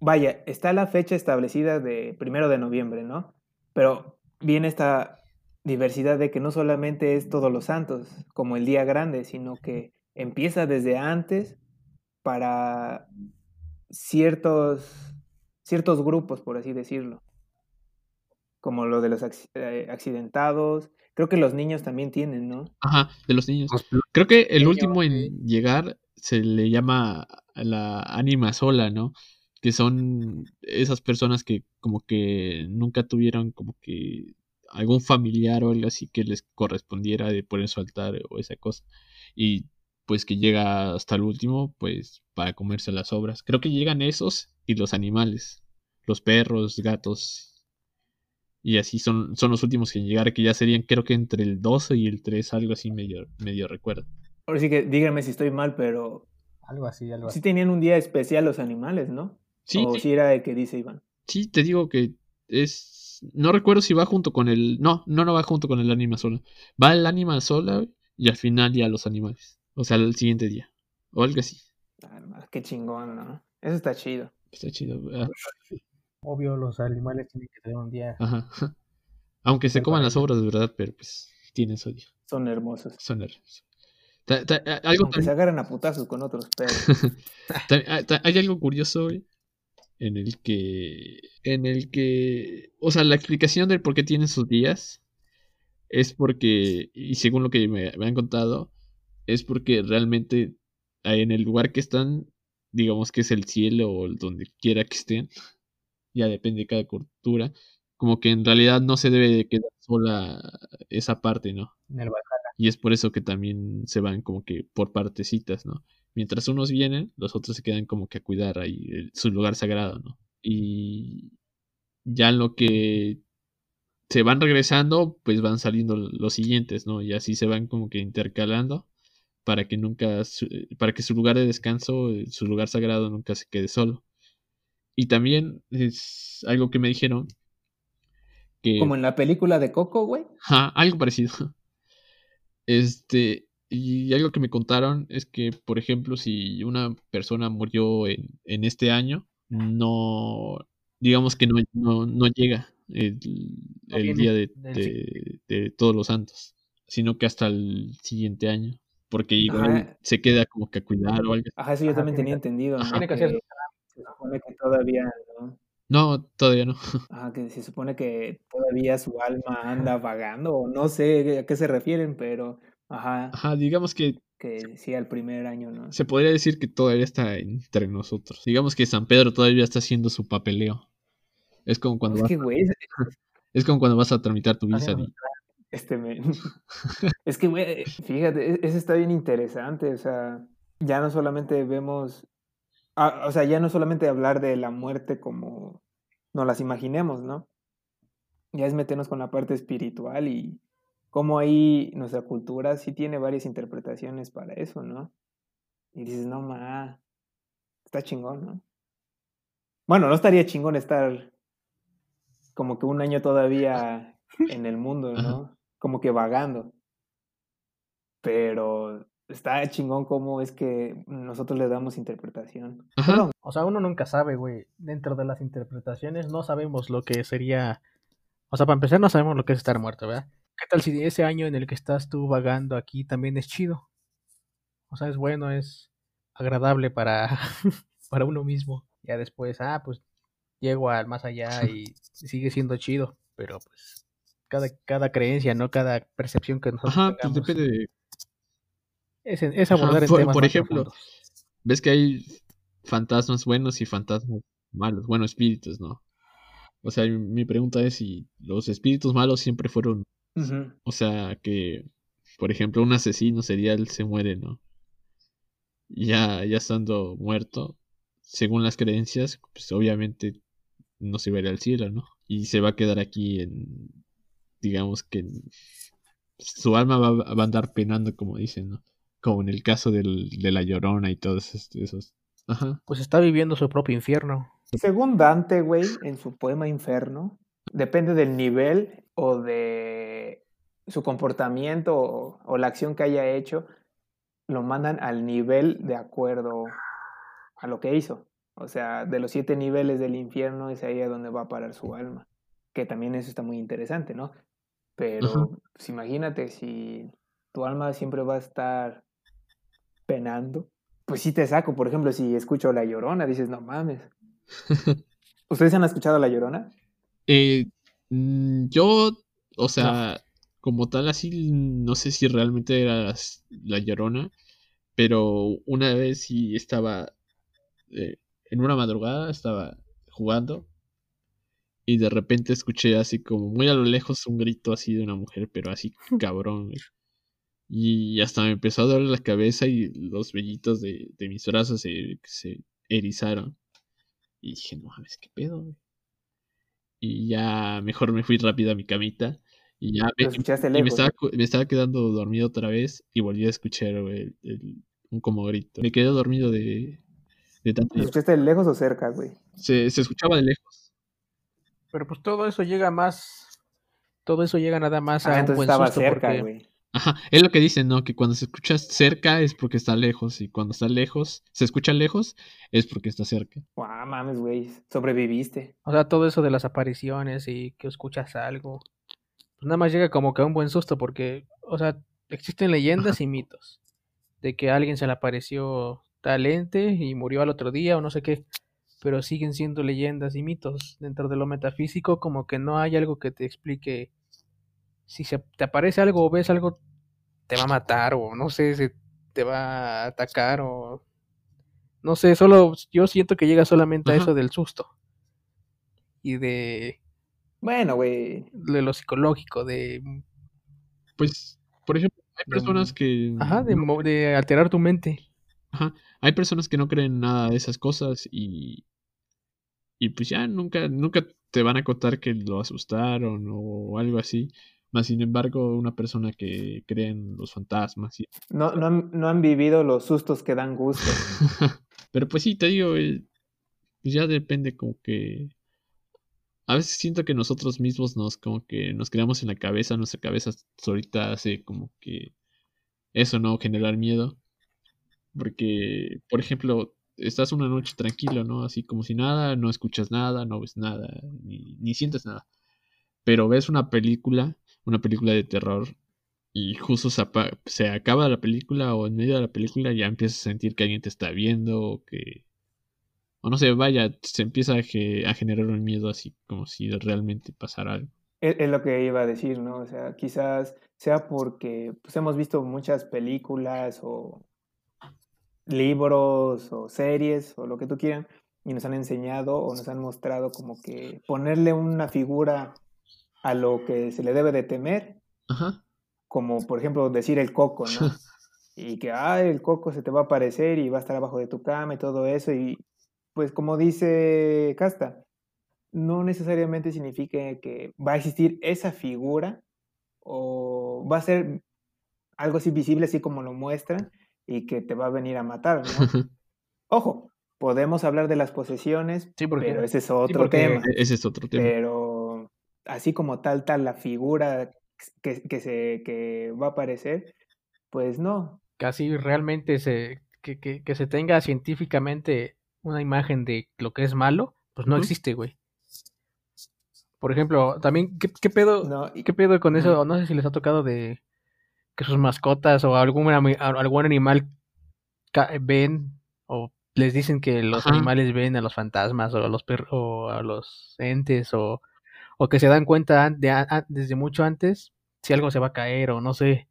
[SPEAKER 1] vaya, está la fecha establecida de primero de noviembre, ¿no? Pero viene esta diversidad de que no solamente es todos los santos, como el día grande, sino que empieza desde antes para ciertos, ciertos grupos, por así decirlo, como lo de los eh, accidentados. Creo que los niños también tienen, ¿no?
[SPEAKER 3] Ajá, de los niños. Creo que el último en llegar se le llama la ánima sola, ¿no? que son esas personas que como que nunca tuvieron como que algún familiar o algo así que les correspondiera de poner su altar o esa cosa. Y pues que llega hasta el último, pues para comerse las obras. Creo que llegan esos y los animales, los perros, gatos. Y así son, son los últimos que llegar, que ya serían creo que entre el 12 y el 3, algo así medio, medio recuerdo.
[SPEAKER 1] Ahora sí que díganme si estoy mal, pero...
[SPEAKER 2] Algo así, algo así.
[SPEAKER 1] Sí tenían un día especial los animales, ¿no?
[SPEAKER 3] Sí,
[SPEAKER 1] o si era el que dice Iván.
[SPEAKER 3] Sí, te digo que es. No recuerdo si va junto con el. No, no, no va junto con el ánima sola. Va el ánima sola y al final ya los animales. O sea, el siguiente día. O algo así.
[SPEAKER 1] Ah, qué chingón, ¿no? Eso está chido.
[SPEAKER 3] Está chido. *laughs*
[SPEAKER 2] Obvio, los animales tienen que tener un día.
[SPEAKER 3] Ajá. Aunque se coman las obras de verdad, pero pues tienen su día.
[SPEAKER 1] Son hermosos.
[SPEAKER 3] Son hermosos.
[SPEAKER 1] algo Aunque se agarran a putazos con otros perros. *laughs*
[SPEAKER 3] hay algo curioso, güey, en el que, en el que, o sea, la explicación del por qué tienen sus días es porque, y según lo que me, han contado, es porque realmente en el lugar que están, digamos que es el cielo o donde quiera que estén, ya depende de cada cultura, como que en realidad no se debe de quedar sola esa parte, ¿no? y es por eso que también se van como que por partecitas, ¿no? mientras unos vienen, los otros se quedan como que a cuidar ahí su lugar sagrado, ¿no? Y ya en lo que se van regresando, pues van saliendo los siguientes, ¿no? Y así se van como que intercalando para que nunca, para que su lugar de descanso, su lugar sagrado nunca se quede solo. Y también es algo que me dijeron. Que,
[SPEAKER 1] como en la película de Coco, güey.
[SPEAKER 3] Ajá, algo parecido. *laughs* Este, y algo que me contaron es que, por ejemplo, si una persona murió en, en este año, no, digamos que no, no, llega el, día de, de, todos los santos, sino que hasta el siguiente año, porque igual se queda como que a cuidar o algo.
[SPEAKER 1] Ajá, eso yo también tenía entendido.
[SPEAKER 2] Tiene que ser.
[SPEAKER 1] Se supone que todavía, ¿no?
[SPEAKER 3] No, todavía no. *laughs*
[SPEAKER 1] Ah, que se supone que todavía su alma anda vagando, o no sé a qué se refieren, pero ajá.
[SPEAKER 3] Ajá, digamos que.
[SPEAKER 1] Que sí, al primer año, ¿no?
[SPEAKER 3] Se podría decir que todavía está entre nosotros. Digamos que San Pedro todavía está haciendo su papeleo. Es como cuando
[SPEAKER 1] es
[SPEAKER 3] vas.
[SPEAKER 1] Que, güey, *laughs*
[SPEAKER 3] es como cuando vas a tramitar tu visa. *laughs*
[SPEAKER 1] Este me... es que, güey, fíjate, e-, eso está bien interesante. O sea, ya no solamente vemos Ah, o sea, ya no solamente hablar de la muerte como nos las imaginemos, ¿no? Ya es meternos con la parte espiritual y cómo ahí nuestra cultura sí tiene varias interpretaciones para eso, ¿no? Y dices, no, ma, está chingón, ¿no? Bueno, no estaría chingón estar como que un año todavía *laughs* en el mundo, ¿no? Como que vagando. Pero está chingón cómo es que nosotros le damos interpretación.
[SPEAKER 2] O sea, uno nunca sabe, güey. Dentro de las interpretaciones no sabemos lo que sería. O sea, para empezar, no sabemos lo que es estar muerto, ¿verdad? ¿Qué tal si ese año en el que estás tú vagando aquí también es chido? O sea, es bueno, es agradable para, *laughs* para uno mismo. Ya después, ah, pues llego al más allá y *laughs* sigue siendo chido. Pero pues cada, cada creencia, ¿no? Cada percepción que nosotros
[SPEAKER 3] Ajá, pues depende de
[SPEAKER 2] es, abordar
[SPEAKER 3] por, por ejemplo, ves que hay fantasmas buenos y fantasmas malos, bueno, espíritus, ¿no? O sea, mi pregunta es si los espíritus malos siempre fueron, o sea, que, por ejemplo, un asesino serial se muere, ¿no? Ya, ya estando muerto, según las creencias, pues obviamente no se va a ir al cielo, ¿no? Y se va a quedar aquí en, digamos que su alma va, va a andar penando, como dicen, ¿no? Como en el caso del, de la llorona y todos esos. Ajá.
[SPEAKER 2] Pues está viviendo su propio infierno.
[SPEAKER 1] Según Dante, güey, en su poema Inferno, depende del nivel o de su comportamiento o, la acción que haya hecho, lo mandan al nivel de acuerdo a lo que hizo. O sea, de los siete niveles del infierno es ahí a donde va a parar su alma. Que también eso está muy interesante, ¿no? Pero pues, imagínate si tu alma siempre va a estar penando, pues sí te saco. Por ejemplo, si escucho La Llorona, dices, no mames. *laughs* ¿Ustedes han escuchado La Llorona?
[SPEAKER 3] Eh, mm, yo, o sea, como tal, así, no sé si realmente era La Llorona, pero una vez sí estaba, eh, en una madrugada, estaba jugando y de repente escuché así como muy a lo lejos un grito así de una mujer, pero así *laughs* cabrón. Y hasta me empezó a doler la cabeza y los vellitos de, mis brazos se, erizaron. Y dije, no mames, qué pedo, güey. Y ya mejor me fui rápido a mi camita. Y ya me, me, estaba, quedando dormido otra vez y volví a escuchar un como grito. Me quedé dormido de, de tanto.
[SPEAKER 1] ¿Lo escuchaste de lejos o cerca, güey?
[SPEAKER 3] Se, se escuchaba de lejos.
[SPEAKER 2] Pero pues todo eso llega más. Todo eso llega nada más ah, a un buen estaba cerca, güey.
[SPEAKER 3] Ajá, es lo que dicen, ¿no? Que cuando se escucha cerca es porque está lejos y cuando está lejos, se escucha lejos es porque está cerca.
[SPEAKER 1] Guau, mames, güey, sobreviviste.
[SPEAKER 2] O sea, todo eso de las apariciones y que escuchas algo, pues nada más llega como que a un buen susto porque, o sea, existen leyendas y mitos de que a alguien se le apareció talente y murió al otro día o no sé qué, pero siguen siendo leyendas y mitos. Dentro de lo metafísico como que no hay algo que te explique si se te aparece algo o ves algo, te va a matar o no sé, si te va a atacar o... No sé, solo yo siento que llega solamente a eso del susto. Y de...
[SPEAKER 1] Bueno, güey.
[SPEAKER 2] De lo psicológico, de...
[SPEAKER 3] Pues, por ejemplo, hay personas que...
[SPEAKER 2] Ajá, de, de alterar tu mente.
[SPEAKER 3] Ajá, hay personas que no creen nada de esas cosas y... Y pues ya nunca, nunca te van a contar que lo asustaron o algo así. Más sin embargo, una persona que cree en los fantasmas. Y...
[SPEAKER 1] No, no, han, no han vivido los sustos que dan gusto. *laughs*
[SPEAKER 3] Pero pues sí, te digo, eh, pues ya depende como que... A veces siento que nosotros mismos nos como que nos creamos en la cabeza, nuestra cabeza ahorita hace como que eso, ¿no? Generar miedo. Porque, por ejemplo, estás una noche tranquilo, ¿no? Así como si nada, no escuchas nada, no ves nada, ni, ni sientes nada. Pero ves una película una película de terror y justo se, acaba la película o en medio de la película ya empiezas a sentir que alguien te está viendo o que o no sé, vaya, se empieza a, generar un miedo así como si realmente pasara algo.
[SPEAKER 1] Es, lo que iba a decir, ¿no? O sea, quizás sea porque pues, hemos visto muchas películas o libros o series o lo que tú quieras y nos han enseñado o nos han mostrado como que ponerle una figura a lo que se le debe de temer, como por ejemplo decir el coco, ¿no? *laughs* y que, ah, el coco se te va a aparecer y va a estar abajo de tu cama y todo eso, y pues como dice Casta, no necesariamente significa que va a existir esa figura o va a ser algo así visible, así como lo muestran, y que te va a venir a matar, ¿no? *laughs* Ojo, podemos hablar de las posesiones, pero ese es otro tema.
[SPEAKER 3] Ese es otro tema.
[SPEAKER 1] Pero así como tal, tal, la figura que, que, se, que va a aparecer, pues no.
[SPEAKER 2] Casi realmente se, que, que, que se tenga científicamente una imagen de lo que es malo, pues no existe, güey. Por ejemplo, también, ¿qué, qué pedo, ¿qué pedo con eso? No sé si les ha tocado de que sus mascotas o algún, algún animal ven o les dicen que los animales ven a los fantasmas o a los perros o a los entes o, o que se dan cuenta de, desde mucho antes si algo se va a caer o no sé.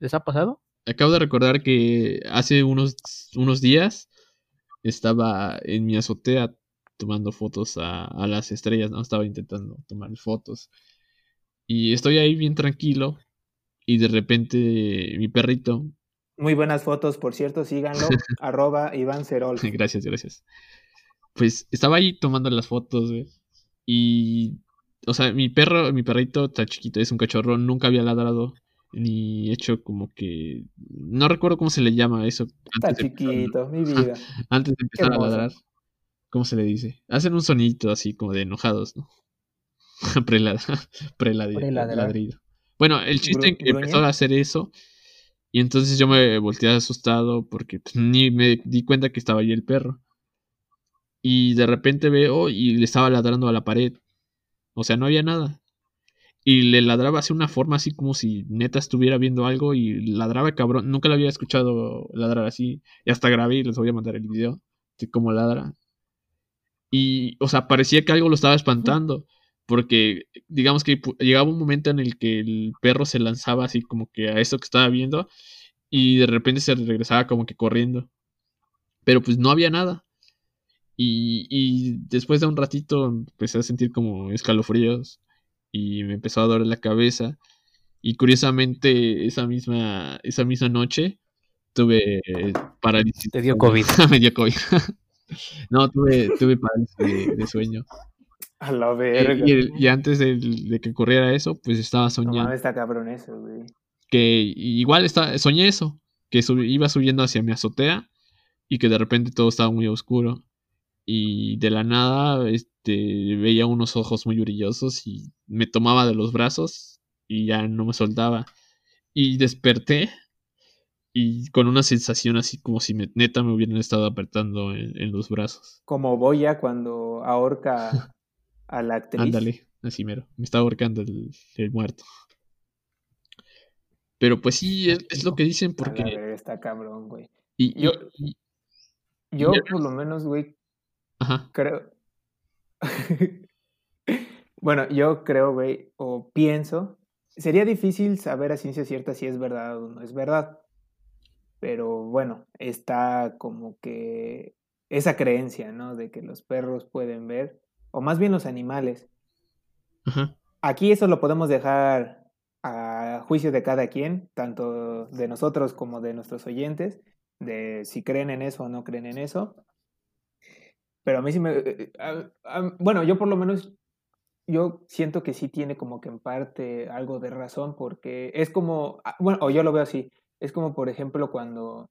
[SPEAKER 2] ¿Les ha pasado?
[SPEAKER 3] Acabo de recordar que hace unos, unos días estaba en mi azotea tomando fotos a, a las estrellas, ¿no? Estaba intentando tomar fotos. Y estoy ahí bien tranquilo y de repente mi perrito.
[SPEAKER 1] Muy buenas fotos, por cierto, síganlo, *laughs* arroba Iván Cerol.
[SPEAKER 3] Gracias, gracias. Pues estaba ahí tomando las fotos, güey. Y, o sea, mi perro, mi perrito está chiquito, es un cachorro, nunca había ladrado ni hecho como que no recuerdo cómo se le llama eso.
[SPEAKER 1] Está chiquito, mi vida.
[SPEAKER 3] antes de empezar a *laughs* ladrar, ¿cómo se le dice? Hacen un sonito así como de enojados, ¿no? *laughs* Preladrido. *laughs* Bueno, el chiste que empezó a hacer eso. Y entonces yo me volteé asustado porque pues, ni me di cuenta que estaba ahí el perro. Y de repente veo y le estaba ladrando a la pared. O sea, no había nada. Y le ladraba así una forma así como si neta estuviera viendo algo y ladraba cabrón. Nunca lo había escuchado ladrar así. Y hasta grabé y les voy a mandar el video de cómo ladra. Y, o sea, parecía que algo lo estaba espantando porque digamos que llegaba un momento en el que el perro se lanzaba así como que a eso que estaba viendo y de repente se regresaba como que corriendo. Pero pues no había nada. Y, y después de un ratito empecé a sentir como escalofríos y me empezó a doler la cabeza. Y curiosamente esa misma, esa misma noche tuve parálisis.
[SPEAKER 2] Te dio COVID. *laughs*
[SPEAKER 3] me dio COVID. *laughs* no, tuve, tuve parálisis de sueño.
[SPEAKER 1] A la verga.
[SPEAKER 3] Y, antes de, que ocurriera eso, pues estaba soñando.
[SPEAKER 1] No, está cabrón eso, güey.
[SPEAKER 3] Que igual está, soñé eso, que iba subiendo hacia mi azotea y que de repente todo estaba muy oscuro. Y de la nada este, veía unos ojos muy brillosos y me tomaba de los brazos y ya no me soltaba. Y desperté y con una sensación así como si me, neta me hubieran estado apretando en, en los brazos.
[SPEAKER 1] Como Boya cuando ahorca *laughs* a la actriz.
[SPEAKER 3] Ándale, así mero. Me está ahorcando el, muerto. Pero pues sí, es, lo que dicen porque...
[SPEAKER 1] está cabrón, güey.
[SPEAKER 3] Y,
[SPEAKER 1] yo, yo por lo menos, güey,
[SPEAKER 3] Ajá.
[SPEAKER 1] creo... *laughs* bueno, yo creo, güey, o pienso, sería difícil saber a ciencia cierta si es verdad o no es verdad. Pero bueno, está como que esa creencia, ¿no? De que los perros pueden ver o más bien los animales. Aquí eso lo podemos dejar a juicio de cada quien, tanto de nosotros como de nuestros oyentes, de si creen en eso o no creen en eso. Pero a mí sí me... Eh, eh, bueno, yo por lo menos, yo siento que sí tiene como que en parte algo de razón, porque es como, ah, bueno, o yo lo veo así, es como por ejemplo cuando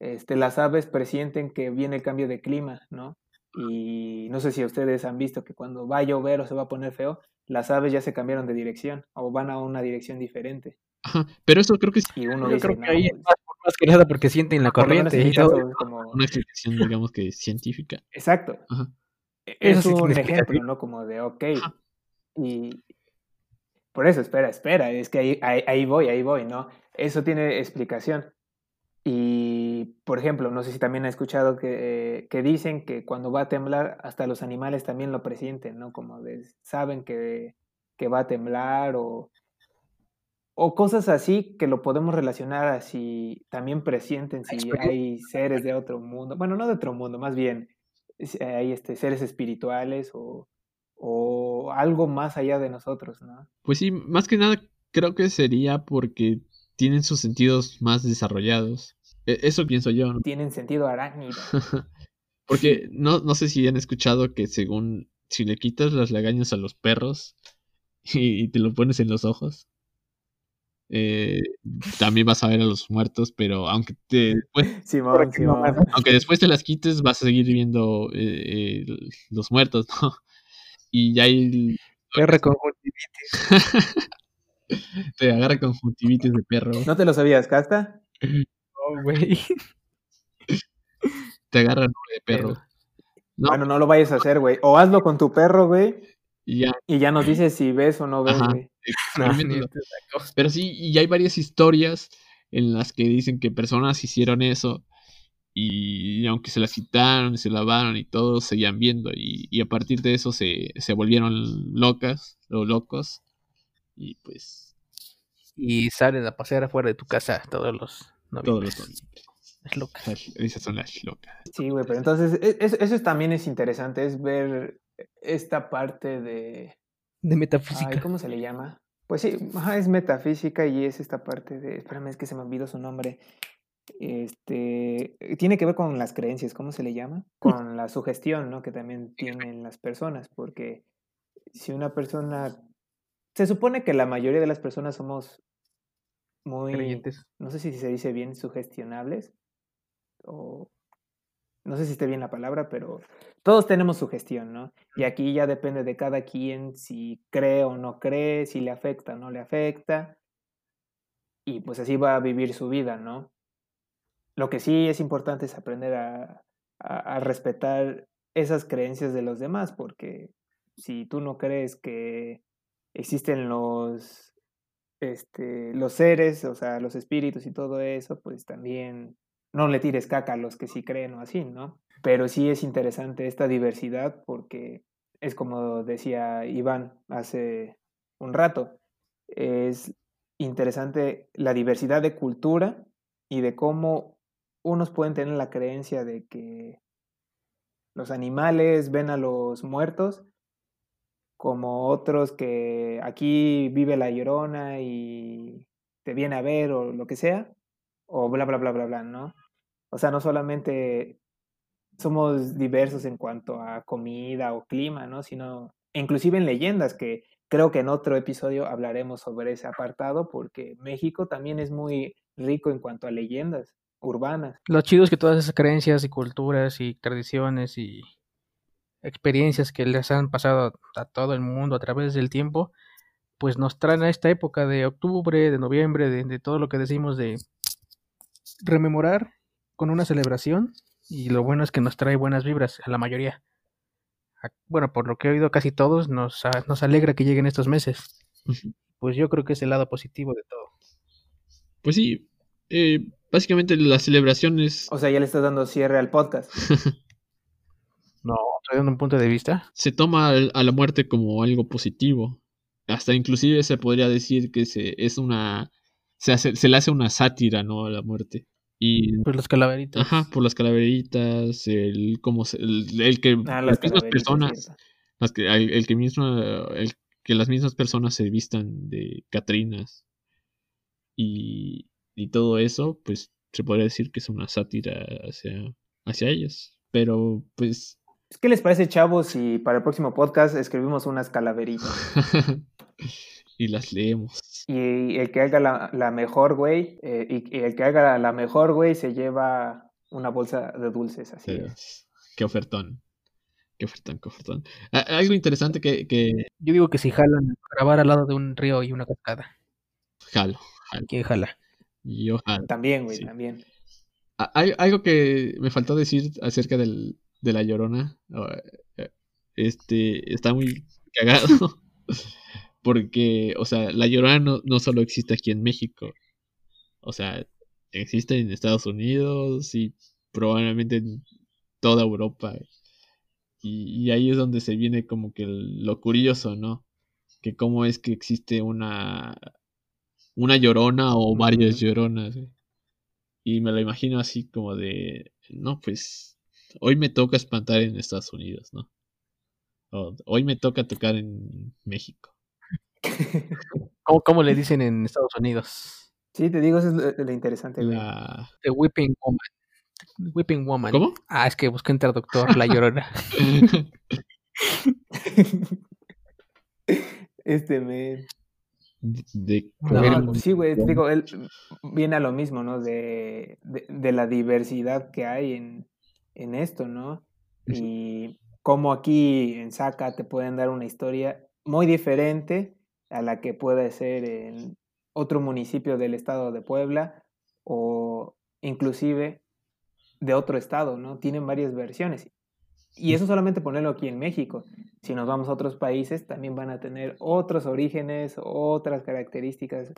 [SPEAKER 1] este, las aves presienten que viene el cambio de clima, ¿no? Y no sé si ustedes han visto que cuando va a llover o se va a poner feo, las aves ya se cambiaron de dirección o van a una dirección diferente.
[SPEAKER 3] Ajá, pero eso creo que
[SPEAKER 2] sí. uno Yo creo que ahí es más, que nada porque sienten la corriente y todo.
[SPEAKER 3] Como... Una explicación, digamos que científica.
[SPEAKER 1] Exacto. E, es un ejemplo, ¿no? Como de, ok. Y por eso, espera, espera, es que ahí, ahí, ahí voy, ahí voy, ¿no? Eso tiene explicación. Y por ejemplo, no sé si también ha escuchado que, que, dicen que cuando va a temblar, hasta los animales también lo presienten, ¿no? Como saben que, que, va a temblar o, o cosas así que lo podemos relacionar así, también presienten si hay seres de otro mundo, bueno, no de otro mundo, más bien hay este, seres espirituales o, o algo más allá de nosotros, ¿no?
[SPEAKER 3] Pues sí, más que nada creo que sería porque tienen sus sentidos más desarrollados. E, eso pienso yo, ¿no?
[SPEAKER 1] Tienen sentido arácnido. *laughs* *laughs*
[SPEAKER 3] porque no, no sé si han escuchado que según si le quitas las lagañas a los perros *laughs* y, te lo pones en los ojos, eh, también vas a ver a los muertos, pero aunque te *laughs* aunque después te las quites, vas a seguir viendo eh, los muertos, ¿no? *laughs* Y ya hay...
[SPEAKER 2] R conjuntivitis. *laughs*
[SPEAKER 3] te agarra conjuntivitis de perro.
[SPEAKER 1] ¿No te lo sabías, Casta?
[SPEAKER 2] No, güey.
[SPEAKER 3] Te agarra de perro.
[SPEAKER 1] ¿No? Bueno, no lo vayas a hacer, güey. O hazlo con tu perro, güey. Y ya. Y ya nos dices si ves o no ves, güey. *laughs* *laughs*
[SPEAKER 3] Pero sí, y hay varias historias en las que dicen que personas hicieron eso y aunque se las quitaron y se lavaron y todos seguían viendo y, a partir de eso se, se, volvieron locas o locos y pues
[SPEAKER 2] y salen a pasear afuera de tu casa todos los
[SPEAKER 3] todos los
[SPEAKER 2] Las locas.
[SPEAKER 3] Esas son las locas.
[SPEAKER 1] Sí, güey, pero entonces e, eso, también es interesante, es ver esta parte de...
[SPEAKER 2] De metafísica.
[SPEAKER 1] ¿Cómo se le llama? Pues sí, es metafísica y es esta parte de... Espérame, es que se me olvidó su nombre este, tiene que ver con las creencias, ¿cómo se le llama? Con la sugestión, ¿no? Que también tienen las personas, porque si una persona, se supone que la mayoría de las personas somos muy, no sé si se dice bien, sugestionables, o no sé si esté bien la palabra, pero todos tenemos sugestión, ¿no? Y aquí ya depende de cada quien si cree o no cree, si le afecta o no le afecta, y pues así va a vivir su vida, ¿no? Lo que sí es importante es aprender a, respetar esas creencias de los demás, porque si tú no crees que existen los, este, los seres, o sea, los espíritus y todo eso, pues también no le tires caca a los que sí creen o así, ¿no? Pero sí es interesante esta diversidad porque es como decía Iván hace un rato, es interesante la diversidad de cultura y de cómo unos pueden tener la creencia de que los animales ven a los muertos, como otros que aquí vive la llorona y te viene a ver o lo que sea, o bla, bla, bla, bla, bla, ¿no? O sea, no solamente somos diversos en cuanto a comida o clima, ¿no? Sino inclusive en leyendas, que creo que en otro episodio hablaremos sobre ese apartado, porque México también es muy rico en cuanto a leyendas urbanas.
[SPEAKER 2] Lo chido es que todas esas creencias y culturas y tradiciones y experiencias que les han pasado a todo el mundo a través del tiempo, pues nos traen a esta época de octubre, de noviembre, de, todo lo que decimos de rememorar con una celebración y lo bueno es que nos trae buenas vibras a la mayoría. Bueno, por lo que he oído casi todos, nos, nos alegra que lleguen estos meses. Pues yo creo que es el lado positivo de todo.
[SPEAKER 3] Pues sí, eh, básicamente las celebraciones.
[SPEAKER 1] O sea, ya le estás dando cierre al podcast. *laughs*
[SPEAKER 2] no, estoy dando un punto de vista.
[SPEAKER 3] Se toma a la muerte como algo positivo. Hasta inclusive se podría decir que se, es una. Se, hace, se le hace una sátira, ¿no? A la muerte. Y,
[SPEAKER 2] por las calaveritas.
[SPEAKER 3] Ajá, por las calaveritas, el, como el, que ah, las, mismas personas, las que, el, que mismo, el que las mismas personas se vistan de Catrinas y, y todo eso, pues se podría decir que es una sátira hacia, hacia ellas. Pero pues...
[SPEAKER 1] ¿Qué les parece, chavos, si para el próximo podcast escribimos unas calaveritas? *laughs*
[SPEAKER 3] y las leemos.
[SPEAKER 1] Y el que haga la, mejor, güey, eh, y, el que haga la mejor, güey, se lleva una bolsa de dulces, así es.
[SPEAKER 3] Qué ofertón. Qué ofertón, qué ofertón. algo interesante que, que...
[SPEAKER 2] Yo digo que si jalan grabar al lado de un río y una cascada.
[SPEAKER 3] Jalo, jalo.
[SPEAKER 2] ¿Quién jala?
[SPEAKER 1] También, güey, también.
[SPEAKER 3] Hay algo que me faltó decir acerca del, de la llorona. Eh, este está muy cagado. *laughs* Porque, o sea, la llorona no, no solo existe aquí en México. O sea, existe en Estados Unidos y probablemente en toda Europa. Y, ahí es donde se viene como que lo curioso, ¿no? Que cómo es que existe una, una llorona o varias lloronas. Y me lo imagino así como de, no, pues hoy me toca espantar en Estados Unidos, ¿no? hoy me toca tocar en México. *laughs*
[SPEAKER 2] ¿Cómo, le dicen en Estados Unidos?
[SPEAKER 1] Sí, te digo, eso es lo, interesante.
[SPEAKER 2] La... The Whipping Woman. Whipping Woman.
[SPEAKER 3] ¿Cómo?
[SPEAKER 2] Ah, es que busqué en traductor La Llorona. *laughs*
[SPEAKER 1] este me...
[SPEAKER 3] De...
[SPEAKER 1] sí, güey, digo, él viene a lo mismo, ¿no? De, de, la diversidad que hay en, en esto, ¿no? Y como aquí en Saca te pueden dar una historia muy diferente a la que puede ser en otro municipio del estado de Puebla o inclusive de otro estado, ¿no? Tienen varias versiones. Y eso solamente ponerlo aquí en México. Si nos vamos a otros países, también van a tener otros orígenes, otras características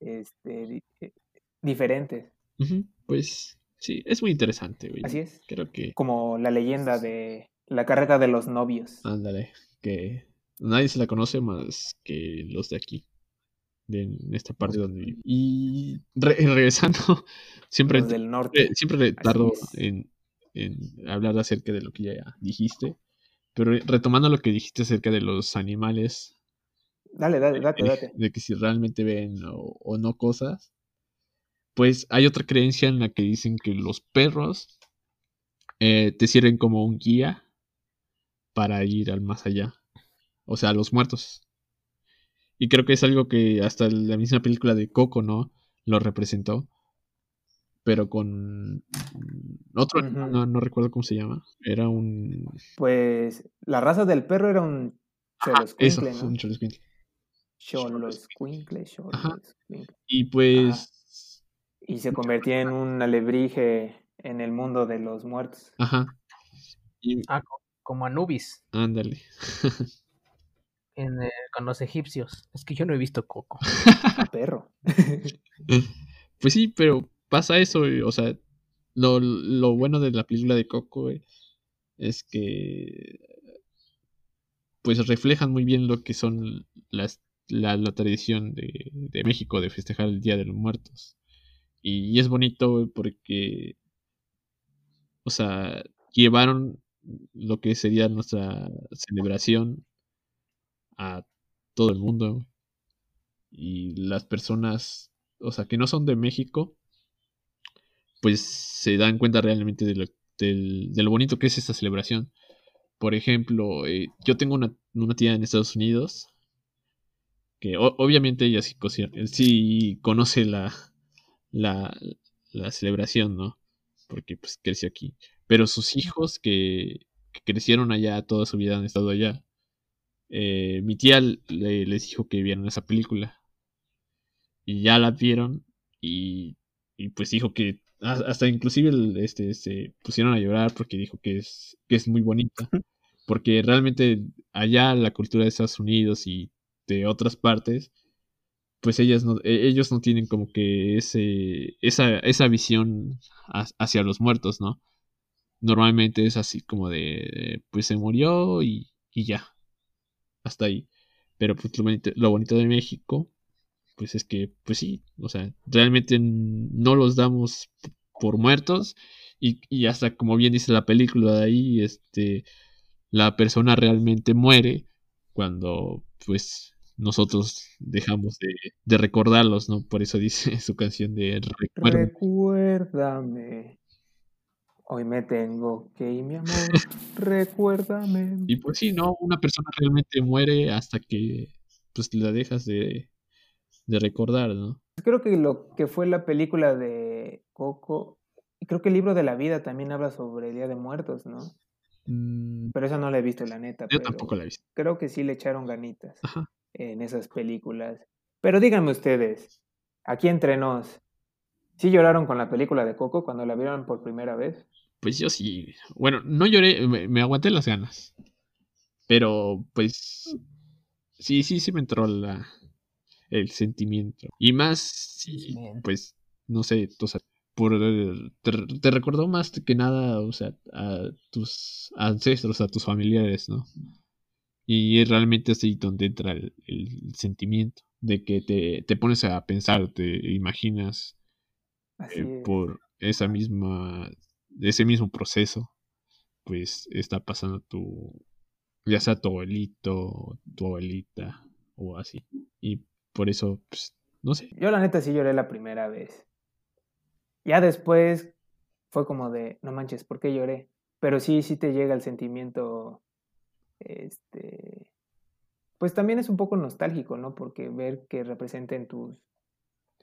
[SPEAKER 1] este, eh, diferentes.
[SPEAKER 3] Pues sí, es muy interesante.
[SPEAKER 1] Así es.
[SPEAKER 3] Creo que...
[SPEAKER 1] Como la leyenda de la carreta de los novios.
[SPEAKER 3] Ándale, que nadie se la conoce más que los de aquí, de esta parte donde vivo. Y *laughs* regresando, siempre,
[SPEAKER 1] del norte.
[SPEAKER 3] siempre tardo en, hablar acerca de lo que ya dijiste, pero retomando lo que dijiste acerca de los animales.
[SPEAKER 1] Dale, dale, date, date.
[SPEAKER 3] De que si realmente ven o, no cosas. Pues hay otra creencia en la que dicen que los perros eh, te sirven como un guía para ir al más allá o sea, los muertos. Y creo que es algo que hasta la misma película de Coco, ¿no? Lo representó. Pero con otro, no, recuerdo cómo se llama. Era un...
[SPEAKER 1] Pues la raza del perro era un
[SPEAKER 3] Eso, ¿no? un Y pues...
[SPEAKER 1] Y se convertía en un alebrije en el mundo de los muertos.
[SPEAKER 3] Ajá.
[SPEAKER 2] Ah, como Anubis.
[SPEAKER 3] Ándale. *laughs*
[SPEAKER 2] con los egipcios. Es que yo no he visto Coco. *laughs*
[SPEAKER 1] Perro.
[SPEAKER 3] pues sí, pero pasa eso, o sea, lo, bueno de la película de Coco es que pues reflejan muy bien lo que son las, la, tradición de, de, México de festejar el Día de los Muertos. Y, es bonito porque, o sea, llevaron lo que sería nuestra celebración a todo el mundo. Y las personas, o sea, que no son de México, pues se dan cuenta realmente de lo, de lo bonito que es esta celebración. Por ejemplo, eh, yo tengo una, una, tía en Estados Unidos que obviamente ella sí, sí conoce la, la, la, celebración, ¿no? Porque pues creció aquí. Pero sus hijos que, que crecieron allá, toda su vida han estado allá, eh, mi tía les dijo que vieran esa película. Y ya la vieron y, pues dijo que hasta inclusive este, se pusieron a llorar porque dijo que es, que es muy bonita. Porque realmente allá la cultura de Estados Unidos y de otras partes, pues ellas no, e, ellos no tienen como que ese, esa, esa visión hacia los muertos, ¿no? Normalmente es así como de, pues se murió y, y ya hasta ahí. Pero pues lo bonito, de México, pues es que, pues sí, o sea, realmente no los damos por muertos y, y, hasta como bien dice la película de ahí, este, la persona realmente muere cuando pues nosotros dejamos de, de recordarlos, ¿no? Por eso dice *laughs* su canción de
[SPEAKER 1] Recuérdame. Hoy me tengo que ir, mi amor, *laughs* recuérdame.
[SPEAKER 3] Y pues sí, ¿no? Una persona realmente muere hasta que pues la dejas de, de recordar, ¿no?
[SPEAKER 1] Creo que lo que fue la película de Coco, y creo que el libro de la vida también habla sobre el Día de Muertos, ¿no? Mm. Pero esa no la he visto, la neta.
[SPEAKER 3] Yo tampoco la he visto.
[SPEAKER 1] Creo que sí le echaron ganitas en esas películas. Pero díganme ustedes, aquí entre nos, ¿sí lloraron con la película de Coco cuando la vieron por primera vez?
[SPEAKER 3] Pues yo sí. Bueno, no lloré, me, aguanté las ganas. Pero, pues. Sí, sí, sí me entró la, el sentimiento. Y más, sí, pues no sé, o sea, por, te, te, recordó más que nada, o sea, a tus ancestros, a tus familiares, ¿no? Y es realmente así donde entra el, sentimiento de que te, te, pones a pensar, te imaginas eh, por esa misma, ese mismo proceso, pues está pasando tu, ya sea tu abuelito, tu abuelita o así. Y por eso, pues, no sé.
[SPEAKER 1] Yo la neta sí lloré la primera vez. Ya después fue como de, no manches, ¿por qué lloré? Pero sí, sí te llega el sentimiento, este, pues también es un poco nostálgico, ¿no? Porque ver que representen tus,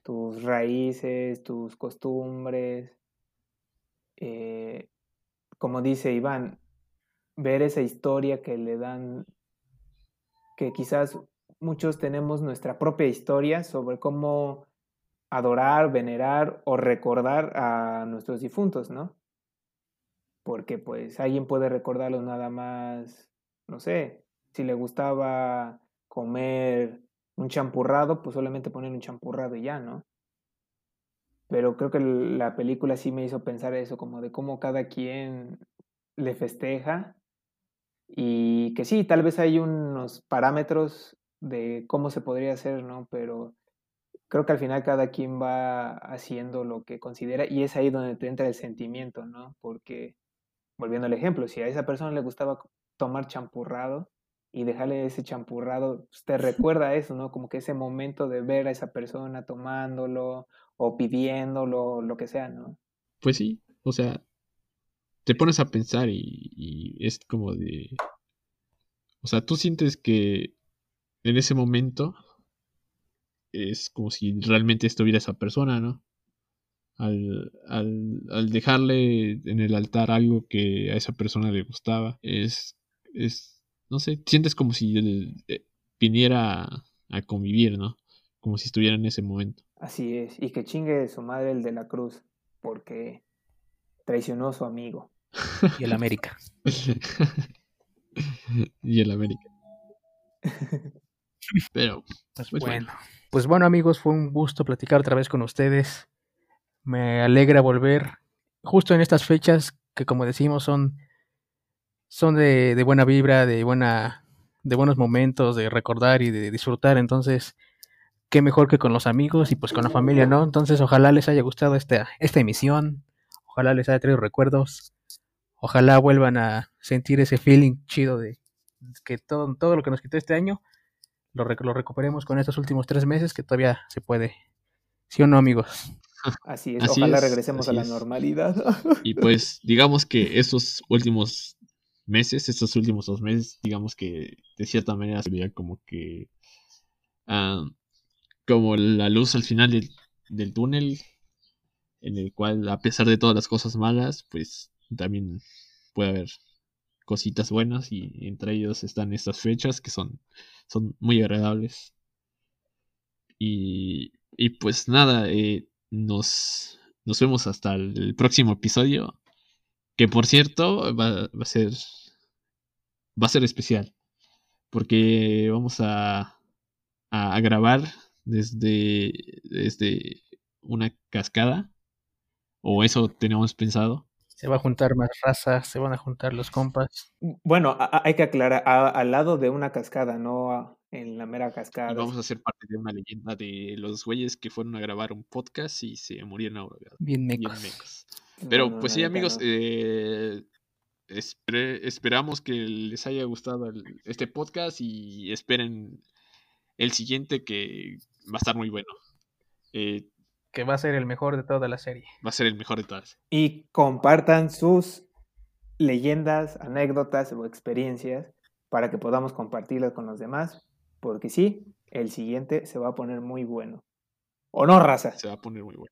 [SPEAKER 1] tus raíces, tus costumbres, eh, como dice Iván, ver esa historia que le dan, que quizás muchos tenemos nuestra propia historia sobre cómo adorar, venerar o recordar a nuestros difuntos, ¿no? Porque pues alguien puede recordarlos nada más, no sé, si le gustaba comer un champurrado, pues solamente poner un champurrado y ya, ¿no? Pero creo que la película sí me hizo pensar eso, como de cómo cada quien le festeja y que sí, tal vez hay unos parámetros de cómo se podría hacer, ¿no? Pero creo que al final cada quien va haciendo lo que considera y es ahí donde te entra el sentimiento, ¿no? Porque, volviendo al ejemplo, si a esa persona le gustaba tomar champurrado y dejarle ese champurrado, pues te *laughs* recuerda eso, ¿no? Como que ese momento de ver a esa persona tomándolo o pidiéndolo, lo que sea, ¿no?
[SPEAKER 3] Pues sí, o sea, te pones a pensar y, es como de... O sea, tú sientes que en ese momento es como si realmente estuviera esa persona, ¿no? Al, al, dejarle en el altar algo que a esa persona le gustaba, es, es no sé, sientes como si eh, viniera a, convivir, ¿no? Como si estuviera en ese momento.
[SPEAKER 1] Así es, y que chingue su madre el de la cruz, porque traicionó a su amigo. *laughs*
[SPEAKER 2] Y el América. *laughs*
[SPEAKER 3] y el América. *laughs* Pero,
[SPEAKER 2] pues, pues bueno. Pues bueno, amigos, fue un gusto platicar otra vez con ustedes. Me alegra volver justo en estas fechas que, como decimos, son, son de, de buena vibra, de buena, de buenos momentos, de recordar y de disfrutar. Entonces, qué mejor que con los amigos y pues con la familia, ¿no? Entonces, ojalá les haya gustado esta, esta emisión. Ojalá les haya traído recuerdos. Ojalá vuelvan a sentir ese feeling chido de que todo, todo lo que nos quitó este año lo, lo recuperemos con estos últimos tres meses que todavía se puede. ¿Sí o no, amigos?
[SPEAKER 1] Así es, ojalá regresemos a la normalidad.
[SPEAKER 3] Y pues digamos que esos últimos meses, estos últimos dos meses, digamos que de cierta manera sería como que ah, como la luz al final del, del, túnel, en el cual a pesar de todas las cosas malas, pues también puede haber cositas buenas y entre ellos están estas fechas que son, son muy agradables. Y, y pues nada, eh, nos, nos vemos hasta el próximo episodio, que por cierto va, va, a ser va a ser especial, porque vamos a, a, grabar desde, desde una cascada, o eso tenemos pensado.
[SPEAKER 2] Se va a juntar más razas, se van a juntar los compas.
[SPEAKER 1] Bueno, hay que aclarar, al lado de una cascada, no en la mera cascada.
[SPEAKER 3] vamos a ser parte de una leyenda de los güeyes que fueron a grabar un podcast y se murieron ahogados.
[SPEAKER 2] Bien mecos.
[SPEAKER 3] Pero pues sí, amigos, eh, esperamos que les haya gustado este podcast y esperen el siguiente que va a estar muy bueno. Eh,
[SPEAKER 2] que va a ser el mejor de toda la serie.
[SPEAKER 3] Va a ser el mejor de todas.
[SPEAKER 1] Y compartan sus leyendas, anécdotas o experiencias para que podamos compartirlas con los demás, porque sí, el siguiente se va a poner muy bueno. ¿O no, raza?
[SPEAKER 3] Se va a poner muy bueno.